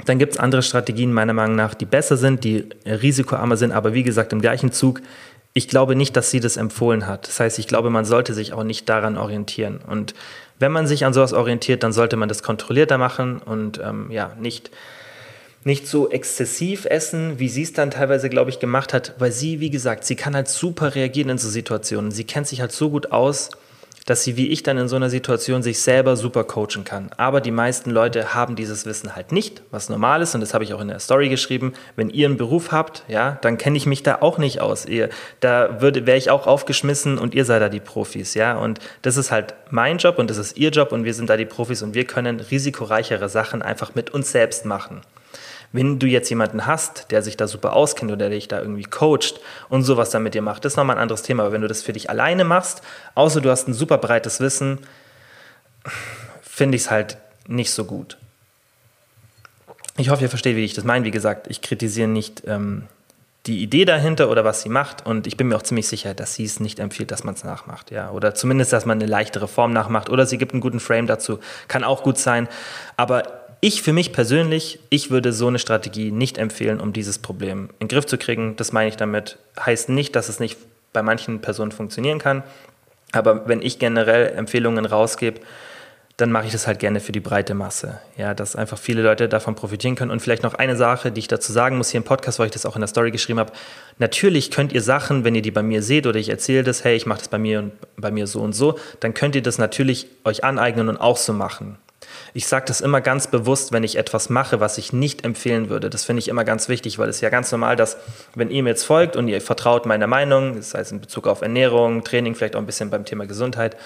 dann gibt es andere Strategien meiner Meinung nach, die besser sind, die risikoarmer sind, aber wie gesagt, im gleichen Zug ich glaube nicht, dass sie das empfohlen hat. Das heißt, ich glaube, man sollte sich auch nicht daran orientieren. Und wenn man sich an sowas orientiert, dann sollte man das kontrollierter machen und ähm, ja, nicht, nicht so exzessiv essen, wie sie es dann teilweise, glaube ich, gemacht hat, weil sie, wie gesagt, sie kann halt super reagieren in so Situationen. Sie kennt sich halt so gut aus, dass sie wie ich dann in so einer Situation sich selber super coachen kann. Aber die meisten Leute haben dieses Wissen halt nicht, was normal ist und das habe ich auch in der Story geschrieben. Wenn ihr einen Beruf habt, ja, dann kenne ich mich da auch nicht aus. Ihr, da wäre ich auch aufgeschmissen und ihr seid da die Profis, ja. Und das ist halt mein Job und das ist ihr Job und wir sind da die Profis und wir können risikoreichere Sachen einfach mit uns selbst machen. Wenn du jetzt jemanden hast, der sich da super auskennt oder der dich da irgendwie coacht und sowas dann mit dir macht, das ist nochmal ein anderes Thema. Aber wenn du das für dich alleine machst, außer du hast ein super breites Wissen, finde ich es halt nicht so gut. Ich hoffe, ihr versteht, wie ich das meine. Wie gesagt, ich kritisiere nicht ähm, die Idee dahinter oder was sie macht und ich bin mir auch ziemlich sicher, dass sie es nicht empfiehlt, dass man es nachmacht. Ja? Oder zumindest, dass man eine leichtere Form nachmacht oder sie gibt einen guten Frame dazu. Kann auch gut sein. Aber ich für mich persönlich, ich würde so eine Strategie nicht empfehlen, um dieses Problem in den Griff zu kriegen. Das meine ich damit. Heißt nicht, dass es nicht bei manchen Personen funktionieren kann. Aber wenn ich generell Empfehlungen rausgebe, dann mache ich das halt gerne für die breite Masse. Ja, dass einfach viele Leute davon profitieren können. Und vielleicht noch eine Sache, die ich dazu sagen muss hier im Podcast, weil ich das auch in der Story geschrieben habe. Natürlich könnt ihr Sachen, wenn ihr die bei mir seht oder ich erzähle das, hey, ich mache das bei mir und bei mir so und so, dann könnt ihr das natürlich euch aneignen und auch so machen. Ich sage das immer ganz bewusst, wenn ich etwas mache, was ich nicht empfehlen würde. Das finde ich immer ganz wichtig, weil es ja ganz normal, dass wenn ihr mir jetzt folgt und ihr vertraut meiner Meinung, das heißt in Bezug auf Ernährung, Training, vielleicht auch ein bisschen beim Thema Gesundheit,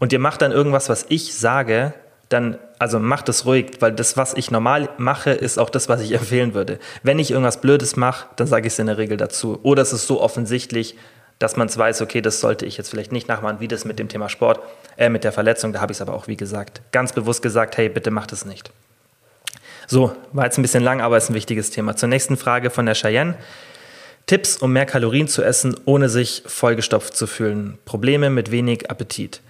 und ihr macht dann irgendwas, was ich sage, dann, also macht es ruhig, weil das, was ich normal mache, ist auch das, was ich empfehlen würde. Wenn ich irgendwas Blödes mache, dann sage ich es in der Regel dazu. Oder es ist so offensichtlich, dass man es weiß, okay, das sollte ich jetzt vielleicht nicht nachmachen, wie das mit dem Thema Sport, äh, mit der Verletzung, da habe ich es aber auch, wie gesagt, ganz bewusst gesagt, hey, bitte macht es nicht. So, war jetzt ein bisschen lang, aber ist ein wichtiges Thema. Zur nächsten Frage von der Cheyenne. Tipps, um mehr Kalorien zu essen, ohne sich vollgestopft zu fühlen. Probleme mit wenig Appetit.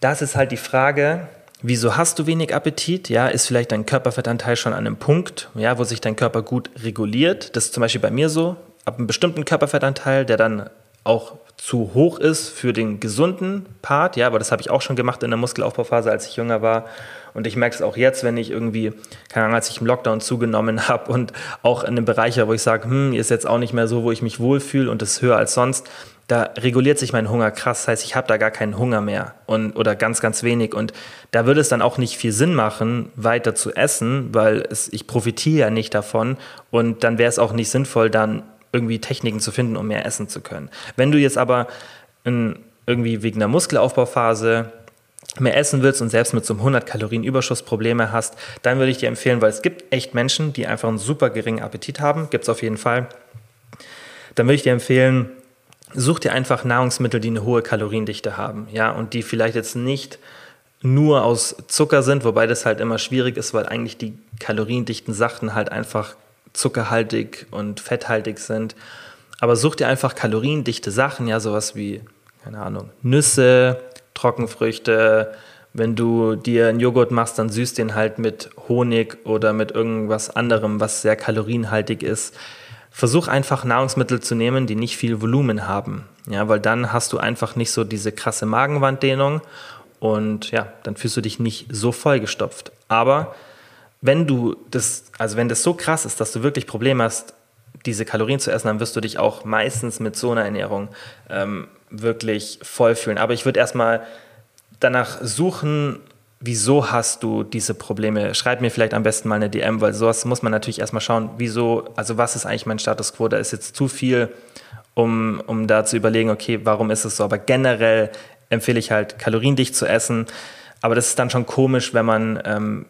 Das ist halt die Frage, wieso hast du wenig Appetit? Ja, ist vielleicht dein Körperfettanteil schon an einem Punkt, ja, wo sich dein Körper gut reguliert? Das ist zum Beispiel bei mir so ab einem bestimmten Körperfettanteil, der dann auch zu hoch ist für den gesunden Part, ja, aber das habe ich auch schon gemacht in der Muskelaufbauphase, als ich jünger war. Und ich merke es auch jetzt, wenn ich irgendwie, keine Ahnung, als ich im Lockdown zugenommen habe und auch in einem Bereich, wo ich sage, hm, ist jetzt auch nicht mehr so, wo ich mich wohlfühle und das höher als sonst, da reguliert sich mein Hunger krass. Das heißt, ich habe da gar keinen Hunger mehr und, oder ganz, ganz wenig. Und da würde es dann auch nicht viel Sinn machen, weiter zu essen, weil es, ich profitiere ja nicht davon. Und dann wäre es auch nicht sinnvoll, dann irgendwie Techniken zu finden, um mehr essen zu können. Wenn du jetzt aber in, irgendwie wegen der Muskelaufbauphase mehr essen willst und selbst mit so einem 100 Kalorien Überschuss Probleme hast, dann würde ich dir empfehlen, weil es gibt echt Menschen, die einfach einen super geringen Appetit haben, gibt es auf jeden Fall. Dann würde ich dir empfehlen, such dir einfach Nahrungsmittel, die eine hohe Kaloriendichte haben, ja, und die vielleicht jetzt nicht nur aus Zucker sind, wobei das halt immer schwierig ist, weil eigentlich die kaloriendichten Sachen halt einfach zuckerhaltig und fetthaltig sind. Aber such dir einfach kaloriendichte Sachen, ja, sowas wie, keine Ahnung, Nüsse, Trockenfrüchte. Wenn du dir einen Joghurt machst, dann süß den halt mit Honig oder mit irgendwas anderem, was sehr kalorienhaltig ist. Versuch einfach Nahrungsmittel zu nehmen, die nicht viel Volumen haben. Ja, weil dann hast du einfach nicht so diese krasse Magenwanddehnung und ja, dann fühlst du dich nicht so vollgestopft. Aber wenn du das, also wenn das so krass ist, dass du wirklich Probleme hast, diese Kalorien zu essen, dann wirst du dich auch meistens mit so einer Ernährung ähm, wirklich voll fühlen. Aber ich würde erstmal danach suchen, wieso hast du diese Probleme? Schreib mir vielleicht am besten mal eine DM, weil sowas muss man natürlich erstmal schauen, wieso, also was ist eigentlich mein Status quo? Da ist jetzt zu viel, um, um da zu überlegen, okay, warum ist es so? Aber generell empfehle ich halt, kaloriendicht zu essen. Aber das ist dann schon komisch, wenn man ähm,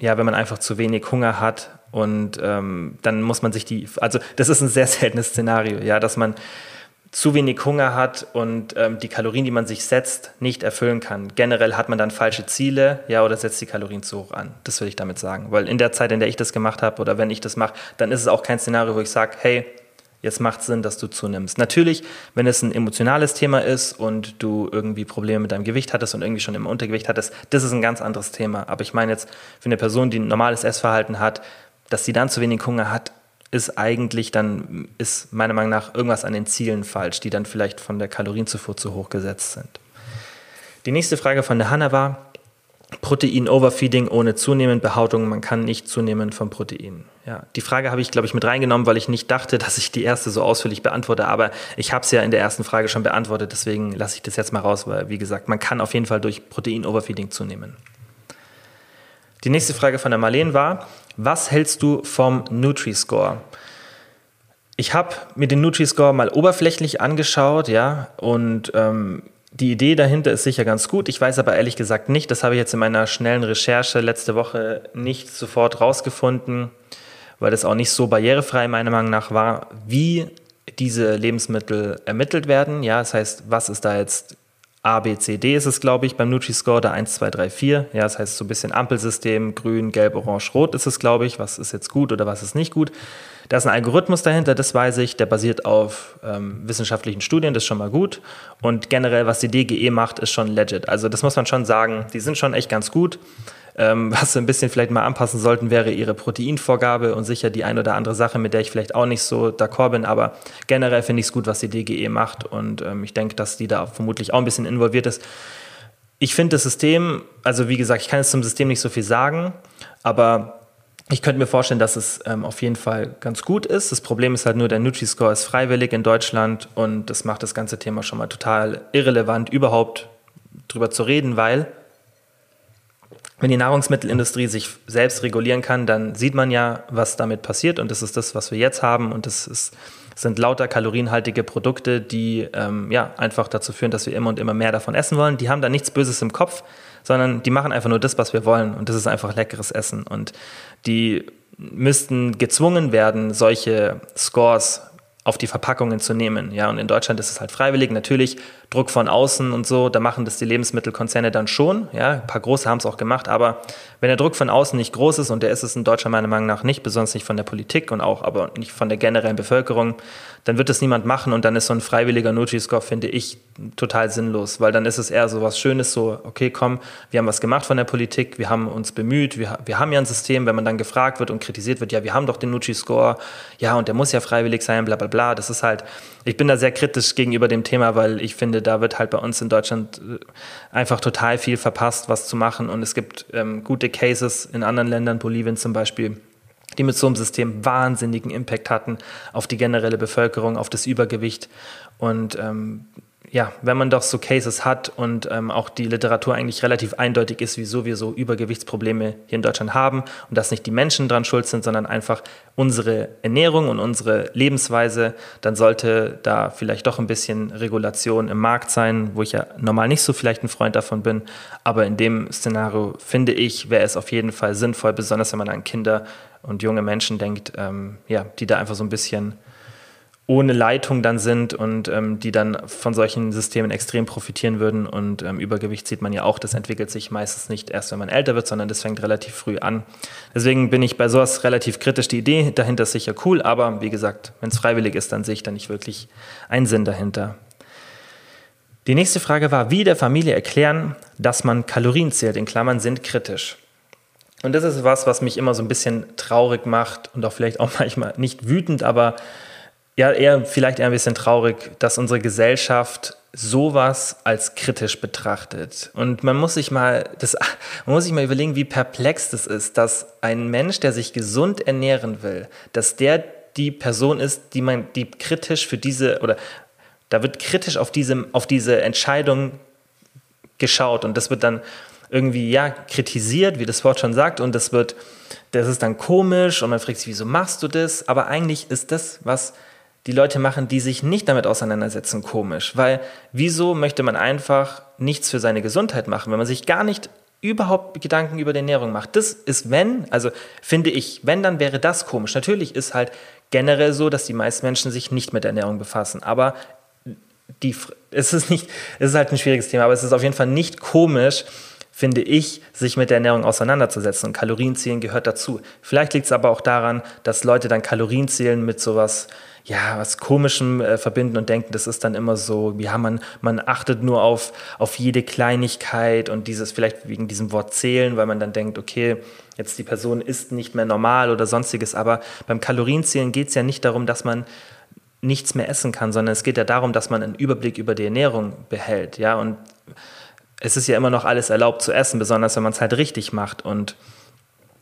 ja, wenn man einfach zu wenig Hunger hat und ähm, dann muss man sich die, also das ist ein sehr seltenes Szenario, ja, dass man zu wenig Hunger hat und ähm, die Kalorien, die man sich setzt, nicht erfüllen kann. Generell hat man dann falsche Ziele, ja, oder setzt die Kalorien zu hoch an. Das will ich damit sagen. Weil in der Zeit, in der ich das gemacht habe oder wenn ich das mache, dann ist es auch kein Szenario, wo ich sage, hey, jetzt macht Sinn, dass du zunimmst. Natürlich, wenn es ein emotionales Thema ist und du irgendwie Probleme mit deinem Gewicht hattest und irgendwie schon im Untergewicht hattest, das ist ein ganz anderes Thema. Aber ich meine jetzt, für eine Person, die ein normales Essverhalten hat, dass sie dann zu wenig Hunger hat, ist eigentlich dann, ist meiner Meinung nach irgendwas an den Zielen falsch, die dann vielleicht von der Kalorienzufuhr zu hoch gesetzt sind. Die nächste Frage von der Hanna war, Protein-Overfeeding ohne zunehmend Behauptung, man kann nicht zunehmen vom Protein. Ja, die Frage habe ich, glaube ich, mit reingenommen, weil ich nicht dachte, dass ich die erste so ausführlich beantworte, aber ich habe es ja in der ersten Frage schon beantwortet, deswegen lasse ich das jetzt mal raus, weil, wie gesagt, man kann auf jeden Fall durch Protein-Overfeeding zunehmen. Die nächste Frage von der Marleen war, was hältst du vom Nutri-Score? Ich habe mir den Nutri-Score mal oberflächlich angeschaut, ja, und ähm, die Idee dahinter ist sicher ganz gut. Ich weiß aber ehrlich gesagt nicht, das habe ich jetzt in meiner schnellen Recherche letzte Woche nicht sofort rausgefunden, weil das auch nicht so barrierefrei meiner Meinung nach war, wie diese Lebensmittel ermittelt werden. Ja, das heißt, was ist da jetzt A, B, C, D ist es, glaube ich, beim Nutri-Score, da 1, 2, 3, 4. Ja, das heißt so ein bisschen Ampelsystem, grün, gelb, orange, rot ist es, glaube ich. Was ist jetzt gut oder was ist nicht gut? Da ist ein Algorithmus dahinter, das weiß ich, der basiert auf ähm, wissenschaftlichen Studien, das ist schon mal gut. Und generell, was die DGE macht, ist schon legit. Also das muss man schon sagen, die sind schon echt ganz gut. Ähm, was sie ein bisschen vielleicht mal anpassen sollten, wäre ihre Proteinvorgabe und sicher die ein oder andere Sache, mit der ich vielleicht auch nicht so d'accord bin. Aber generell finde ich es gut, was die DGE macht und ähm, ich denke, dass die da vermutlich auch ein bisschen involviert ist. Ich finde das System, also wie gesagt, ich kann jetzt zum System nicht so viel sagen, aber ich könnte mir vorstellen, dass es ähm, auf jeden Fall ganz gut ist. Das Problem ist halt nur, der Nutri-Score ist freiwillig in Deutschland und das macht das ganze Thema schon mal total irrelevant, überhaupt drüber zu reden, weil wenn die Nahrungsmittelindustrie sich selbst regulieren kann, dann sieht man ja, was damit passiert. Und das ist das, was wir jetzt haben. Und das ist, sind lauter kalorienhaltige Produkte, die ähm, ja, einfach dazu führen, dass wir immer und immer mehr davon essen wollen. Die haben da nichts Böses im Kopf, sondern die machen einfach nur das, was wir wollen. Und das ist einfach leckeres Essen. Und die müssten gezwungen werden, solche Scores auf die Verpackungen zu nehmen. Ja, und in Deutschland ist es halt freiwillig. Natürlich Druck von außen und so, da machen das die Lebensmittelkonzerne dann schon. Ja, ein paar große haben es auch gemacht, aber wenn der Druck von außen nicht groß ist und der ist es in Deutschland meiner Meinung nach nicht, besonders nicht von der Politik und auch aber nicht von der generellen Bevölkerung, dann wird das niemand machen und dann ist so ein freiwilliger Nutri-Score, finde ich, total sinnlos, weil dann ist es eher so was Schönes, so, okay, komm, wir haben was gemacht von der Politik, wir haben uns bemüht, wir, wir haben ja ein System, wenn man dann gefragt wird und kritisiert wird, ja, wir haben doch den Nutri-Score, ja, und der muss ja freiwillig sein, bla bla bla, das ist halt, ich bin da sehr kritisch gegenüber dem Thema, weil ich finde, da wird halt bei uns in Deutschland äh, einfach total viel verpasst, was zu machen. Und es gibt ähm, gute Cases in anderen Ländern, Bolivien zum Beispiel, die mit so einem System wahnsinnigen Impact hatten auf die generelle Bevölkerung, auf das Übergewicht. Und ähm, ja, wenn man doch so Cases hat und ähm, auch die Literatur eigentlich relativ eindeutig ist, wieso wir so Übergewichtsprobleme hier in Deutschland haben und dass nicht die Menschen dran schuld sind, sondern einfach unsere Ernährung und unsere Lebensweise, dann sollte da vielleicht doch ein bisschen Regulation im Markt sein, wo ich ja normal nicht so vielleicht ein Freund davon bin. Aber in dem Szenario finde ich, wäre es auf jeden Fall sinnvoll, besonders wenn man an Kinder und junge Menschen denkt, ähm, ja, die da einfach so ein bisschen ohne Leitung dann sind und ähm, die dann von solchen Systemen extrem profitieren würden. Und ähm, Übergewicht sieht man ja auch, das entwickelt sich meistens nicht erst, wenn man älter wird, sondern das fängt relativ früh an. Deswegen bin ich bei sowas relativ kritisch. Die Idee dahinter ist sicher cool, aber wie gesagt, wenn es freiwillig ist, dann sehe ich da nicht wirklich einen Sinn dahinter. Die nächste Frage war, wie der Familie erklären, dass man Kalorien zählt, in Klammern sind kritisch. Und das ist was, was mich immer so ein bisschen traurig macht und auch vielleicht auch manchmal nicht wütend, aber ja, eher vielleicht eher ein bisschen traurig, dass unsere Gesellschaft sowas als kritisch betrachtet. Und man muss sich mal, das, man muss sich mal überlegen, wie perplex das ist, dass ein Mensch, der sich gesund ernähren will, dass der die Person ist, die man, die kritisch für diese, oder da wird kritisch auf diese, auf diese Entscheidung geschaut und das wird dann irgendwie, ja, kritisiert, wie das Wort schon sagt, und das wird, das ist dann komisch und man fragt sich, wieso machst du das? Aber eigentlich ist das, was die Leute machen, die sich nicht damit auseinandersetzen, komisch. Weil wieso möchte man einfach nichts für seine Gesundheit machen, wenn man sich gar nicht überhaupt Gedanken über die Ernährung macht? Das ist wenn, also finde ich, wenn, dann wäre das komisch. Natürlich ist halt generell so, dass die meisten Menschen sich nicht mit Ernährung befassen. Aber die, es ist nicht, es ist halt ein schwieriges Thema, aber es ist auf jeden Fall nicht komisch, finde ich, sich mit der Ernährung auseinanderzusetzen. Und Kalorienzählen gehört dazu. Vielleicht liegt es aber auch daran, dass Leute dann Kalorienzählen mit sowas, ja, was Komischem äh, verbinden und denken, das ist dann immer so, ja, man, man achtet nur auf, auf jede Kleinigkeit und dieses vielleicht wegen diesem Wort zählen, weil man dann denkt, okay, jetzt die Person ist nicht mehr normal oder sonstiges. Aber beim Kalorienzählen geht es ja nicht darum, dass man nichts mehr essen kann, sondern es geht ja darum, dass man einen Überblick über die Ernährung behält, ja, und es ist ja immer noch alles erlaubt zu essen, besonders wenn man es halt richtig macht. Und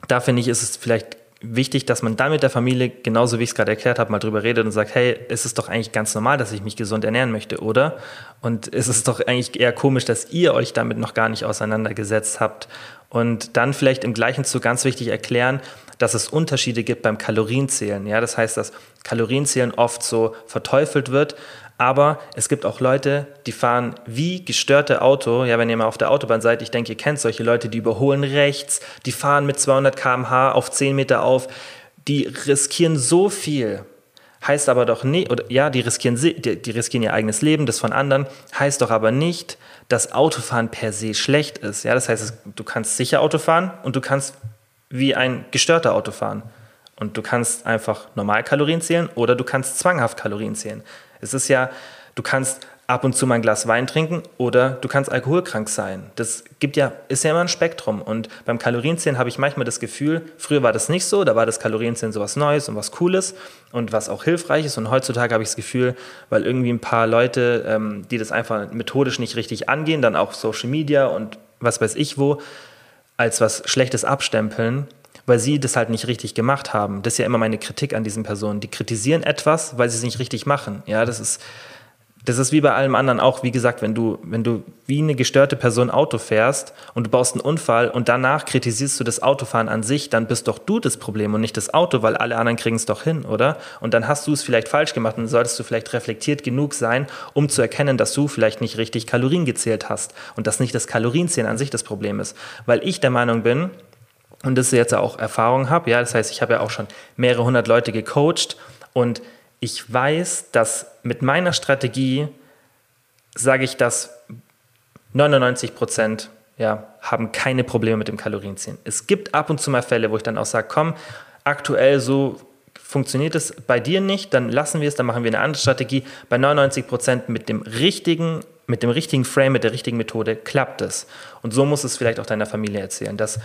da finde ich, ist es vielleicht wichtig, dass man da mit der Familie, genauso wie ich es gerade erklärt habe, mal drüber redet und sagt, hey, ist es doch eigentlich ganz normal, dass ich mich gesund ernähren möchte, oder? Und ist es doch eigentlich eher komisch, dass ihr euch damit noch gar nicht auseinandergesetzt habt. Und dann vielleicht im gleichen Zug ganz wichtig erklären, dass es Unterschiede gibt beim Kalorienzählen. Ja, das heißt, dass Kalorienzählen oft so verteufelt wird, aber es gibt auch Leute, die fahren wie gestörte Auto. Ja, wenn ihr mal auf der Autobahn seid, ich denke, ihr kennt solche Leute, die überholen rechts, die fahren mit 200 km/h auf 10 Meter auf. Die riskieren so viel. Heißt aber doch nicht, oder ja, die riskieren, die, die riskieren ihr eigenes Leben, das von anderen. Heißt doch aber nicht, dass Autofahren per se schlecht ist. Ja, das heißt, du kannst sicher Auto fahren und du kannst wie ein gestörter Auto fahren. Und du kannst einfach normal Kalorien zählen oder du kannst zwanghaft Kalorien zählen. Es ist ja, du kannst ab und zu mal ein Glas Wein trinken oder du kannst alkoholkrank sein. Das gibt ja, ist ja immer ein Spektrum. Und beim Kalorienzählen habe ich manchmal das Gefühl, früher war das nicht so, da war das Kalorienzählen so was Neues und was Cooles und was auch hilfreich ist. Und heutzutage habe ich das Gefühl, weil irgendwie ein paar Leute, ähm, die das einfach methodisch nicht richtig angehen, dann auch Social Media und was weiß ich wo, als was Schlechtes abstempeln, weil sie das halt nicht richtig gemacht haben. Das ist ja immer meine Kritik an diesen Personen. Die kritisieren etwas, weil sie es nicht richtig machen. Ja, das ist, das ist wie bei allem anderen auch, wie gesagt, wenn du, wenn du wie eine gestörte Person Auto fährst und du baust einen Unfall und danach kritisierst du das Autofahren an sich, dann bist doch du das Problem und nicht das Auto, weil alle anderen kriegen es doch hin, oder? Und dann hast du es vielleicht falsch gemacht und solltest du vielleicht reflektiert genug sein, um zu erkennen, dass du vielleicht nicht richtig Kalorien gezählt hast und dass nicht das Kalorienzählen an sich das Problem ist. Weil ich der Meinung bin, und das jetzt auch Erfahrung habe. Ja, das heißt, ich habe ja auch schon mehrere hundert Leute gecoacht und ich weiß, dass mit meiner Strategie sage ich, dass 99 Prozent ja, haben keine Probleme mit dem Kalorienzählen. Es gibt ab und zu mal Fälle, wo ich dann auch sage, komm, aktuell so funktioniert es bei dir nicht, dann lassen wir es, dann machen wir eine andere Strategie. Bei 99 Prozent mit dem richtigen, mit dem richtigen Frame, mit der richtigen Methode klappt es. Und so muss es vielleicht auch deiner Familie erzählen, dass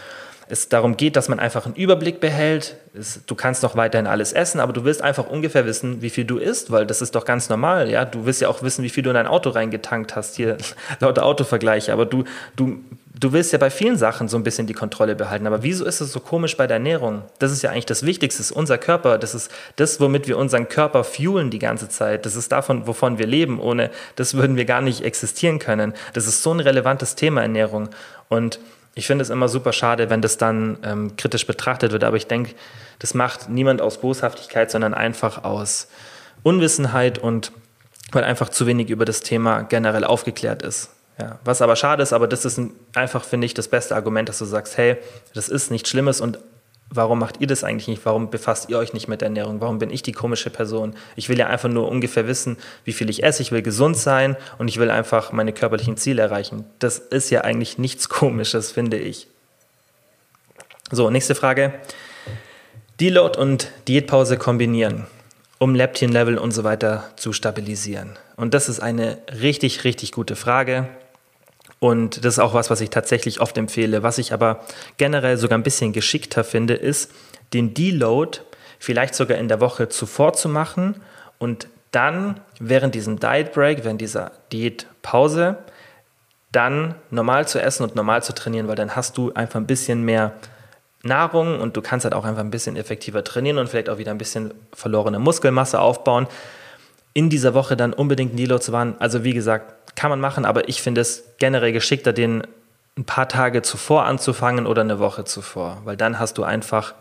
es darum geht, dass man einfach einen Überblick behält. Es, du kannst noch weiterhin alles essen, aber du willst einfach ungefähr wissen, wie viel du isst, weil das ist doch ganz normal. Ja? Du willst ja auch wissen, wie viel du in dein Auto reingetankt hast, hier lauter Autovergleiche. Aber du, du, du willst ja bei vielen Sachen so ein bisschen die Kontrolle behalten. Aber wieso ist es so komisch bei der Ernährung? Das ist ja eigentlich das Wichtigste, das ist unser Körper. Das ist das, womit wir unseren Körper fuelen die ganze Zeit. Das ist davon, wovon wir leben. Ohne das würden wir gar nicht existieren können. Das ist so ein relevantes Thema Ernährung. Und ich finde es immer super schade, wenn das dann ähm, kritisch betrachtet wird, aber ich denke, das macht niemand aus Boshaftigkeit, sondern einfach aus Unwissenheit und weil einfach zu wenig über das Thema generell aufgeklärt ist. Ja, was aber schade ist, aber das ist ein, einfach, finde ich, das beste Argument, dass du sagst, hey, das ist nichts Schlimmes und warum macht ihr das eigentlich nicht? Warum befasst ihr euch nicht mit Ernährung? Warum bin ich die komische Person? Ich will ja einfach nur ungefähr wissen, wie viel ich esse. Ich will gesund sein und ich will einfach meine körperlichen Ziele erreichen. Das ist ja eigentlich nichts Komisches, finde ich. So, nächste Frage. Deload und Diätpause kombinieren, um Leptin-Level und so weiter zu stabilisieren. Und das ist eine richtig, richtig gute Frage. Und das ist auch was, was ich tatsächlich oft empfehle. Was ich aber generell sogar ein bisschen geschickter finde, ist, den Deload vielleicht sogar in der Woche zuvor zu machen und dann während diesem Diet Break, während dieser Diätpause, dann normal zu essen und normal zu trainieren, weil dann hast du einfach ein bisschen mehr Nahrung und du kannst halt auch einfach ein bisschen effektiver trainieren und vielleicht auch wieder ein bisschen verlorene Muskelmasse aufbauen. In dieser Woche dann unbedingt einen Deload zu machen. Also wie gesagt, kann man machen, aber ich finde es generell geschickter, den ein paar Tage zuvor anzufangen oder eine Woche zuvor, weil dann hast du einfach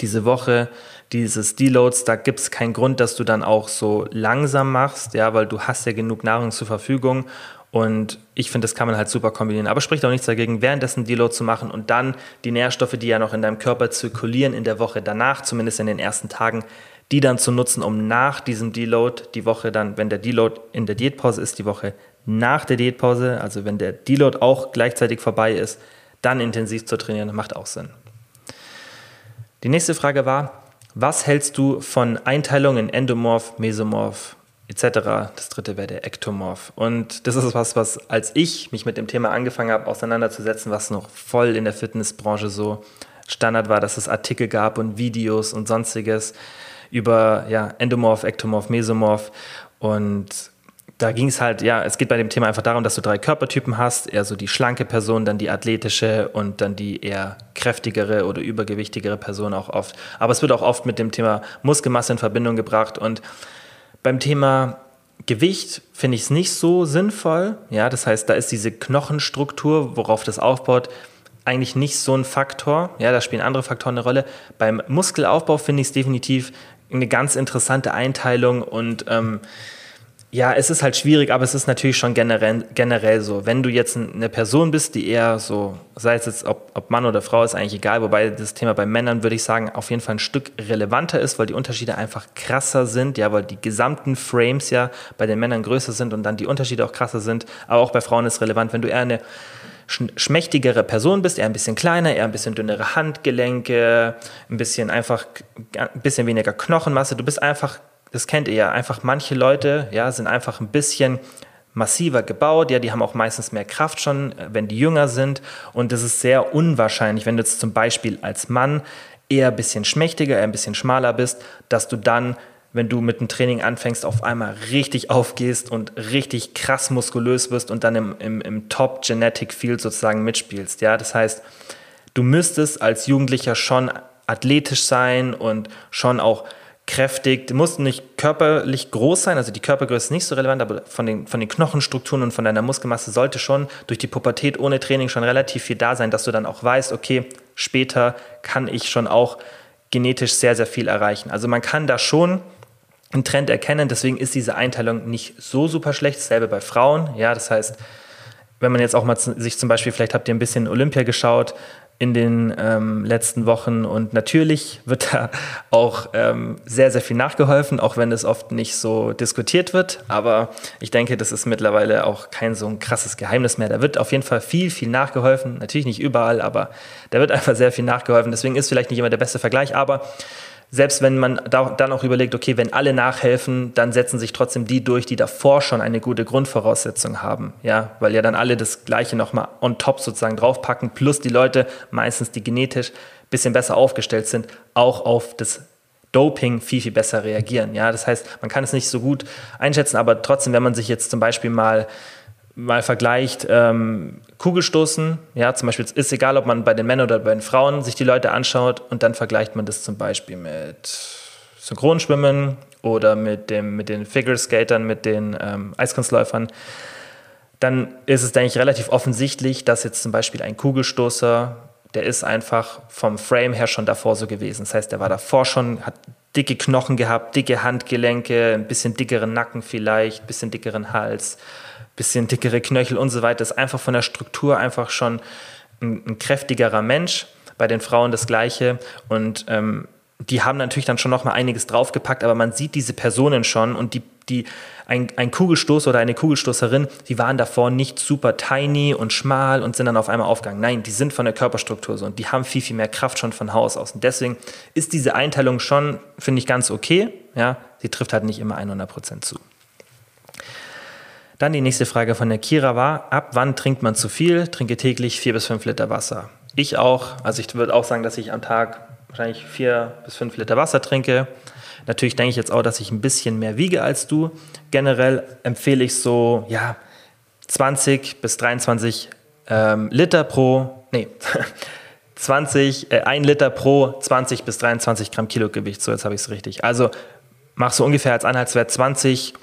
diese Woche dieses Deloads, da gibt es keinen Grund, dass du dann auch so langsam machst, ja, weil du hast ja genug Nahrung zur Verfügung und ich finde, das kann man halt super kombinieren. Aber spricht auch nichts dagegen, währenddessen Deload zu machen und dann die Nährstoffe, die ja noch in deinem Körper zirkulieren, in der Woche danach, zumindest in den ersten Tagen, die dann zu nutzen, um nach diesem Deload die Woche dann, wenn der Deload in der Diätpause ist, die Woche nach der Diätpause, also wenn der Deload auch gleichzeitig vorbei ist, dann intensiv zu trainieren, macht auch Sinn. Die nächste Frage war, was hältst du von Einteilungen in Endomorph, Mesomorph etc.? Das dritte wäre der Ektomorph. Und das ist was, was als ich mich mit dem Thema angefangen habe, auseinanderzusetzen, was noch voll in der Fitnessbranche so Standard war, dass es Artikel gab und Videos und sonstiges über ja, Endomorph, Ektomorph, Mesomorph. Und da ging es halt, ja, es geht bei dem Thema einfach darum, dass du drei Körpertypen hast, eher so die schlanke Person, dann die athletische und dann die eher kräftigere oder übergewichtigere Person auch oft. Aber es wird auch oft mit dem Thema Muskelmasse in Verbindung gebracht und beim Thema Gewicht finde ich es nicht so sinnvoll. Ja, das heißt, da ist diese Knochenstruktur, worauf das aufbaut, eigentlich nicht so ein Faktor. Ja, da spielen andere Faktoren eine Rolle. Beim Muskelaufbau finde ich es definitiv eine ganz interessante Einteilung und ähm, ja, es ist halt schwierig, aber es ist natürlich schon generell, generell so. Wenn du jetzt eine Person bist, die eher so, sei es jetzt ob, ob Mann oder Frau, ist eigentlich egal, wobei das Thema bei Männern, würde ich sagen, auf jeden Fall ein Stück relevanter ist, weil die Unterschiede einfach krasser sind, ja, weil die gesamten Frames ja bei den Männern größer sind und dann die Unterschiede auch krasser sind. Aber auch bei Frauen ist relevant, wenn du eher eine schmächtigere Person bist, eher ein bisschen kleiner, eher ein bisschen dünnere Handgelenke, ein bisschen einfach, ein bisschen weniger Knochenmasse, du bist einfach das kennt ihr ja, einfach manche Leute, ja, sind einfach ein bisschen massiver gebaut, ja, die haben auch meistens mehr Kraft schon, äh, wenn die jünger sind. Und das ist sehr unwahrscheinlich, wenn du jetzt zum Beispiel als Mann eher ein bisschen schmächtiger, eher ein bisschen schmaler bist, dass du dann wenn du mit dem Training anfängst, auf einmal richtig aufgehst und richtig krass muskulös wirst und dann im, im, im Top Genetic Field sozusagen mitspielst. Ja, das heißt, du müsstest als Jugendlicher schon athletisch sein und schon auch kräftig, du musst nicht körperlich groß sein, also die Körpergröße ist nicht so relevant, aber von den, von den Knochenstrukturen und von deiner Muskelmasse sollte schon durch die Pubertät ohne Training schon relativ viel da sein, dass du dann auch weißt, okay, später kann ich schon auch genetisch sehr, sehr viel erreichen. Also man kann da schon einen Trend erkennen, deswegen ist diese Einteilung nicht so super schlecht, dasselbe bei Frauen, ja, das heißt, wenn man jetzt auch mal sich zum Beispiel, vielleicht habt ihr ein bisschen Olympia geschaut, in den ähm, letzten Wochen und natürlich wird da auch ähm, sehr, sehr viel nachgeholfen, auch wenn es oft nicht so diskutiert wird. Aber ich denke, das ist mittlerweile auch kein so ein krasses Geheimnis mehr. Da wird auf jeden Fall viel, viel nachgeholfen. Natürlich nicht überall, aber da wird einfach sehr viel nachgeholfen. Deswegen ist vielleicht nicht immer der beste Vergleich, aber selbst wenn man da, dann auch überlegt, okay, wenn alle nachhelfen, dann setzen sich trotzdem die durch, die davor schon eine gute Grundvoraussetzung haben, ja, weil ja dann alle das Gleiche nochmal on top sozusagen draufpacken, plus die Leute, meistens die genetisch ein bisschen besser aufgestellt sind, auch auf das Doping viel, viel besser reagieren, ja, das heißt, man kann es nicht so gut einschätzen, aber trotzdem, wenn man sich jetzt zum Beispiel mal mal vergleicht, ähm, Kugelstoßen, ja, zum Beispiel ist egal, ob man bei den Männern oder bei den Frauen sich die Leute anschaut und dann vergleicht man das zum Beispiel mit Synchronschwimmen oder mit, dem, mit den Figure-Skatern, mit den ähm, Eiskunstläufern, dann ist es, denke ich, relativ offensichtlich, dass jetzt zum Beispiel ein Kugelstoßer, der ist einfach vom Frame her schon davor so gewesen. Das heißt, der war davor schon, hat dicke Knochen gehabt, dicke Handgelenke, ein bisschen dickeren Nacken vielleicht, ein bisschen dickeren Hals, bisschen dickere Knöchel und so weiter, ist einfach von der Struktur einfach schon ein, ein kräftigerer Mensch. Bei den Frauen das Gleiche. Und ähm, die haben natürlich dann schon noch mal einiges draufgepackt, aber man sieht diese Personen schon und die, die, ein, ein Kugelstoß oder eine Kugelstoßerin, die waren davor nicht super tiny und schmal und sind dann auf einmal aufgegangen. Nein, die sind von der Körperstruktur so und die haben viel, viel mehr Kraft schon von Haus aus. Und deswegen ist diese Einteilung schon, finde ich, ganz okay. Ja, sie trifft halt nicht immer 100 Prozent zu. Dann die nächste Frage von der Kira war, ab wann trinkt man zu viel? Trinke täglich vier bis fünf Liter Wasser. Ich auch, also ich würde auch sagen, dass ich am Tag wahrscheinlich vier bis fünf Liter Wasser trinke. Natürlich denke ich jetzt auch, dass ich ein bisschen mehr wiege als du. Generell empfehle ich so, ja, 20 bis 23 ähm, Liter pro, nee, 20, äh, 1 Liter pro 20 bis 23 Gramm Kilogewicht. So, jetzt habe ich es richtig. Also mach so ungefähr als Anhaltswert 20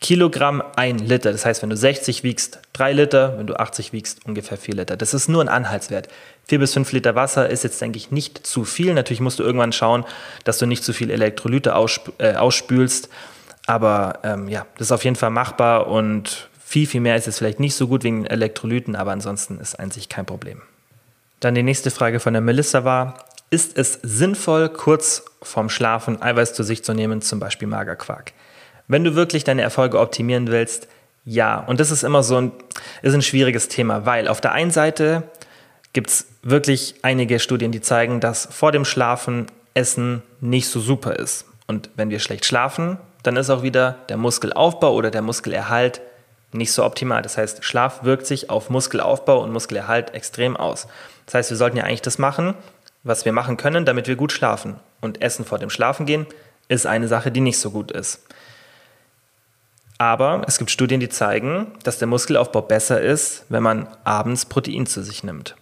Kilogramm ein Liter. Das heißt, wenn du 60 wiegst, 3 Liter, wenn du 80 wiegst, ungefähr 4 Liter. Das ist nur ein Anhaltswert. 4 bis 5 Liter Wasser ist jetzt, denke ich, nicht zu viel. Natürlich musst du irgendwann schauen, dass du nicht zu viel Elektrolyte aussp äh, ausspülst. Aber ähm, ja, das ist auf jeden Fall machbar und viel, viel mehr ist jetzt vielleicht nicht so gut wegen Elektrolyten, aber ansonsten ist an sich kein Problem. Dann die nächste Frage von der Melissa war, ist es sinnvoll, kurz vorm Schlafen Eiweiß zu sich zu nehmen, zum Beispiel Magerquark? Wenn du wirklich deine Erfolge optimieren willst, ja. Und das ist immer so ein, ist ein schwieriges Thema, weil auf der einen Seite gibt es wirklich einige Studien, die zeigen, dass vor dem Schlafen Essen nicht so super ist. Und wenn wir schlecht schlafen, dann ist auch wieder der Muskelaufbau oder der Muskelerhalt nicht so optimal. Das heißt, Schlaf wirkt sich auf Muskelaufbau und Muskelerhalt extrem aus. Das heißt, wir sollten ja eigentlich das machen, was wir machen können, damit wir gut schlafen. Und Essen vor dem Schlafen gehen ist eine Sache, die nicht so gut ist. Aber es gibt Studien, die zeigen, dass der Muskelaufbau besser ist, wenn man abends Protein zu sich nimmt.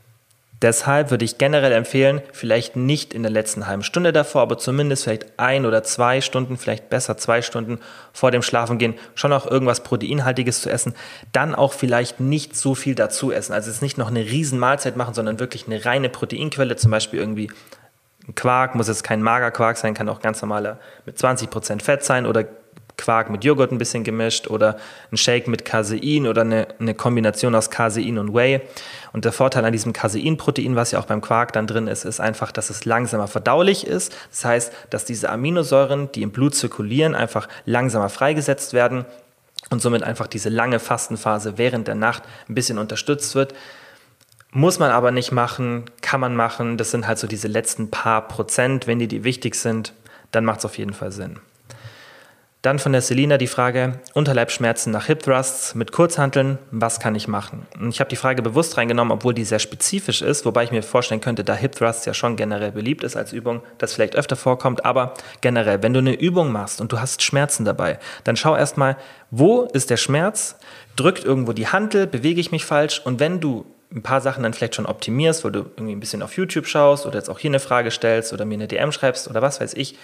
Deshalb würde ich generell empfehlen, vielleicht nicht in der letzten halben Stunde davor, aber zumindest vielleicht ein oder zwei Stunden, vielleicht besser zwei Stunden vor dem Schlafengehen schon auch irgendwas Proteinhaltiges zu essen. Dann auch vielleicht nicht so viel dazu essen. Also jetzt nicht noch eine riesen Mahlzeit machen, sondern wirklich eine reine Proteinquelle, zum Beispiel irgendwie ein Quark, muss jetzt kein Magerquark sein, kann auch ganz normaler mit 20% Fett sein oder Quark mit Joghurt ein bisschen gemischt oder ein Shake mit Casein oder eine, eine Kombination aus Casein und Whey. Und der Vorteil an diesem Casein-Protein, was ja auch beim Quark dann drin ist, ist einfach, dass es langsamer verdaulich ist. Das heißt, dass diese Aminosäuren, die im Blut zirkulieren, einfach langsamer freigesetzt werden und somit einfach diese lange Fastenphase während der Nacht ein bisschen unterstützt wird. Muss man aber nicht machen, kann man machen. Das sind halt so diese letzten paar Prozent. Wenn die die wichtig sind, dann macht es auf jeden Fall Sinn. Dann von der Selina die Frage, Unterleibschmerzen nach Hip Thrusts mit Kurzhanteln, was kann ich machen? Und ich habe die Frage bewusst reingenommen, obwohl die sehr spezifisch ist, wobei ich mir vorstellen könnte, da Hip Thrusts ja schon generell beliebt ist als Übung, das vielleicht öfter vorkommt, aber generell, wenn du eine Übung machst und du hast Schmerzen dabei, dann schau erstmal, wo ist der Schmerz? Drückt irgendwo die Hantel, bewege ich mich falsch? Und wenn du ein paar Sachen dann vielleicht schon optimierst, weil du irgendwie ein bisschen auf YouTube schaust oder jetzt auch hier eine Frage stellst oder mir eine DM schreibst oder was weiß ich,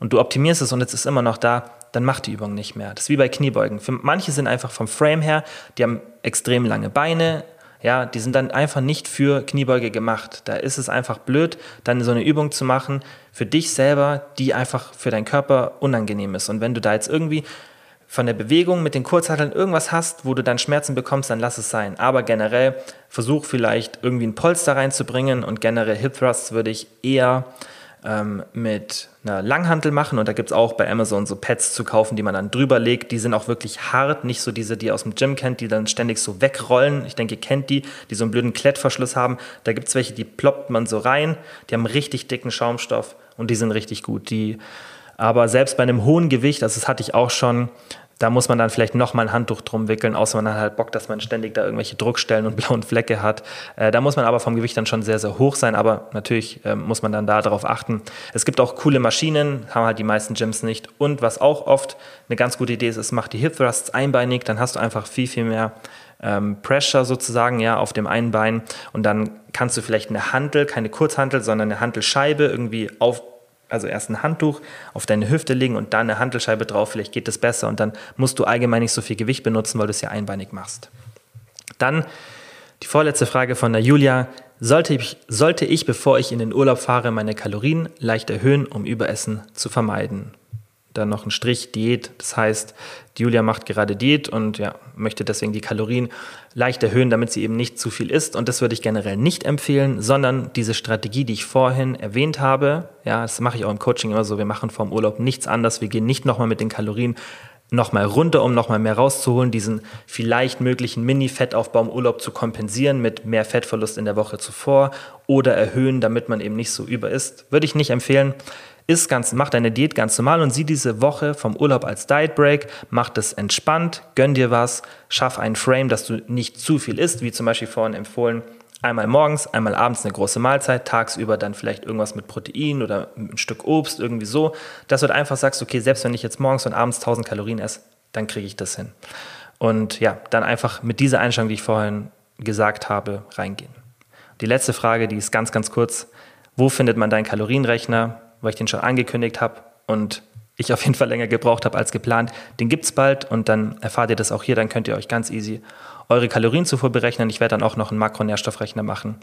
und du optimierst es und jetzt ist immer noch da, dann mach die Übung nicht mehr. Das ist wie bei Kniebeugen. Für manche sind einfach vom Frame her, die haben extrem lange Beine, ja, die sind dann einfach nicht für Kniebeuge gemacht. Da ist es einfach blöd, dann so eine Übung zu machen für dich selber, die einfach für deinen Körper unangenehm ist. Und wenn du da jetzt irgendwie von der Bewegung mit den Kurzhanteln irgendwas hast, wo du dann Schmerzen bekommst, dann lass es sein. Aber generell versuch vielleicht irgendwie ein Polster reinzubringen und generell Hip Thrusts würde ich eher ähm, mit einer Langhantel machen und da gibt es auch bei Amazon so Pads zu kaufen, die man dann drüber legt. Die sind auch wirklich hart, nicht so diese, die ihr aus dem Gym kennt, die dann ständig so wegrollen. Ich denke, ihr kennt die, die so einen blöden Klettverschluss haben. Da gibt es welche, die ploppt man so rein. Die haben richtig dicken Schaumstoff und die sind richtig gut. Die, aber selbst bei einem hohen Gewicht, also das hatte ich auch schon, da muss man dann vielleicht nochmal ein Handtuch drum wickeln, außer man hat halt Bock, dass man ständig da irgendwelche Druckstellen und blauen Flecke hat. Äh, da muss man aber vom Gewicht dann schon sehr, sehr hoch sein, aber natürlich äh, muss man dann da darauf achten. Es gibt auch coole Maschinen, haben halt die meisten Gyms nicht. Und was auch oft eine ganz gute Idee ist, ist, mach die Hip Thrusts einbeinig, dann hast du einfach viel, viel mehr ähm, Pressure sozusagen ja auf dem einen Bein und dann kannst du vielleicht eine Hantel, keine Kurzhantel, sondern eine Hantelscheibe irgendwie auf also erst ein Handtuch auf deine Hüfte legen und dann eine Handelscheibe drauf, vielleicht geht das besser und dann musst du allgemein nicht so viel Gewicht benutzen, weil du es ja einbeinig machst. Dann die vorletzte Frage von der Julia. Sollte ich, sollte ich, bevor ich in den Urlaub fahre, meine Kalorien leicht erhöhen, um Überessen zu vermeiden? Dann noch ein Strich Diät. Das heißt, Julia macht gerade Diät und ja, möchte deswegen die Kalorien leicht erhöhen, damit sie eben nicht zu viel isst. Und das würde ich generell nicht empfehlen, sondern diese Strategie, die ich vorhin erwähnt habe, ja, das mache ich auch im Coaching immer so, wir machen vorm Urlaub nichts anders. Wir gehen nicht nochmal mit den Kalorien nochmal runter, um nochmal mehr rauszuholen, diesen vielleicht möglichen Mini-Fettaufbau im Urlaub zu kompensieren mit mehr Fettverlust in der Woche zuvor oder erhöhen, damit man eben nicht so über isst. Würde ich nicht empfehlen ist ganz, mach deine Diät ganz normal und sieh diese Woche vom Urlaub als Diet Break, mach das entspannt, gönn dir was, schaff einen Frame, dass du nicht zu viel isst, wie zum Beispiel vorhin empfohlen, einmal morgens, einmal abends eine große Mahlzeit, tagsüber dann vielleicht irgendwas mit Protein oder ein Stück Obst, irgendwie so, dass du einfach sagst, okay, selbst wenn ich jetzt morgens und abends 1000 Kalorien esse, dann kriege ich das hin. Und ja, dann einfach mit dieser Einstellung, die ich vorhin gesagt habe, reingehen. Die letzte Frage, die ist ganz, ganz kurz. Wo findet man deinen Kalorienrechner? Weil ich den schon angekündigt habe und ich auf jeden Fall länger gebraucht habe als geplant. Den gibt es bald und dann erfahrt ihr das auch hier. Dann könnt ihr euch ganz easy eure Kalorienzufuhr berechnen. Ich werde dann auch noch einen Makronährstoffrechner machen.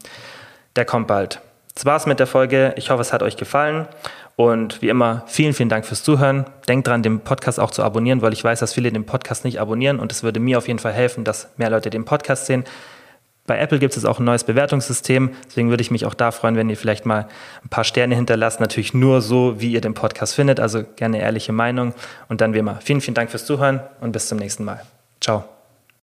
Der kommt bald. Das war's mit der Folge. Ich hoffe, es hat euch gefallen. Und wie immer, vielen, vielen Dank fürs Zuhören. Denkt dran, den Podcast auch zu abonnieren, weil ich weiß, dass viele den Podcast nicht abonnieren und es würde mir auf jeden Fall helfen, dass mehr Leute den Podcast sehen. Bei Apple gibt es auch ein neues Bewertungssystem, deswegen würde ich mich auch da freuen, wenn ihr vielleicht mal ein paar Sterne hinterlasst. Natürlich nur so, wie ihr den Podcast findet, also gerne ehrliche Meinung. Und dann wie immer, vielen, vielen Dank fürs Zuhören und bis zum nächsten Mal. Ciao.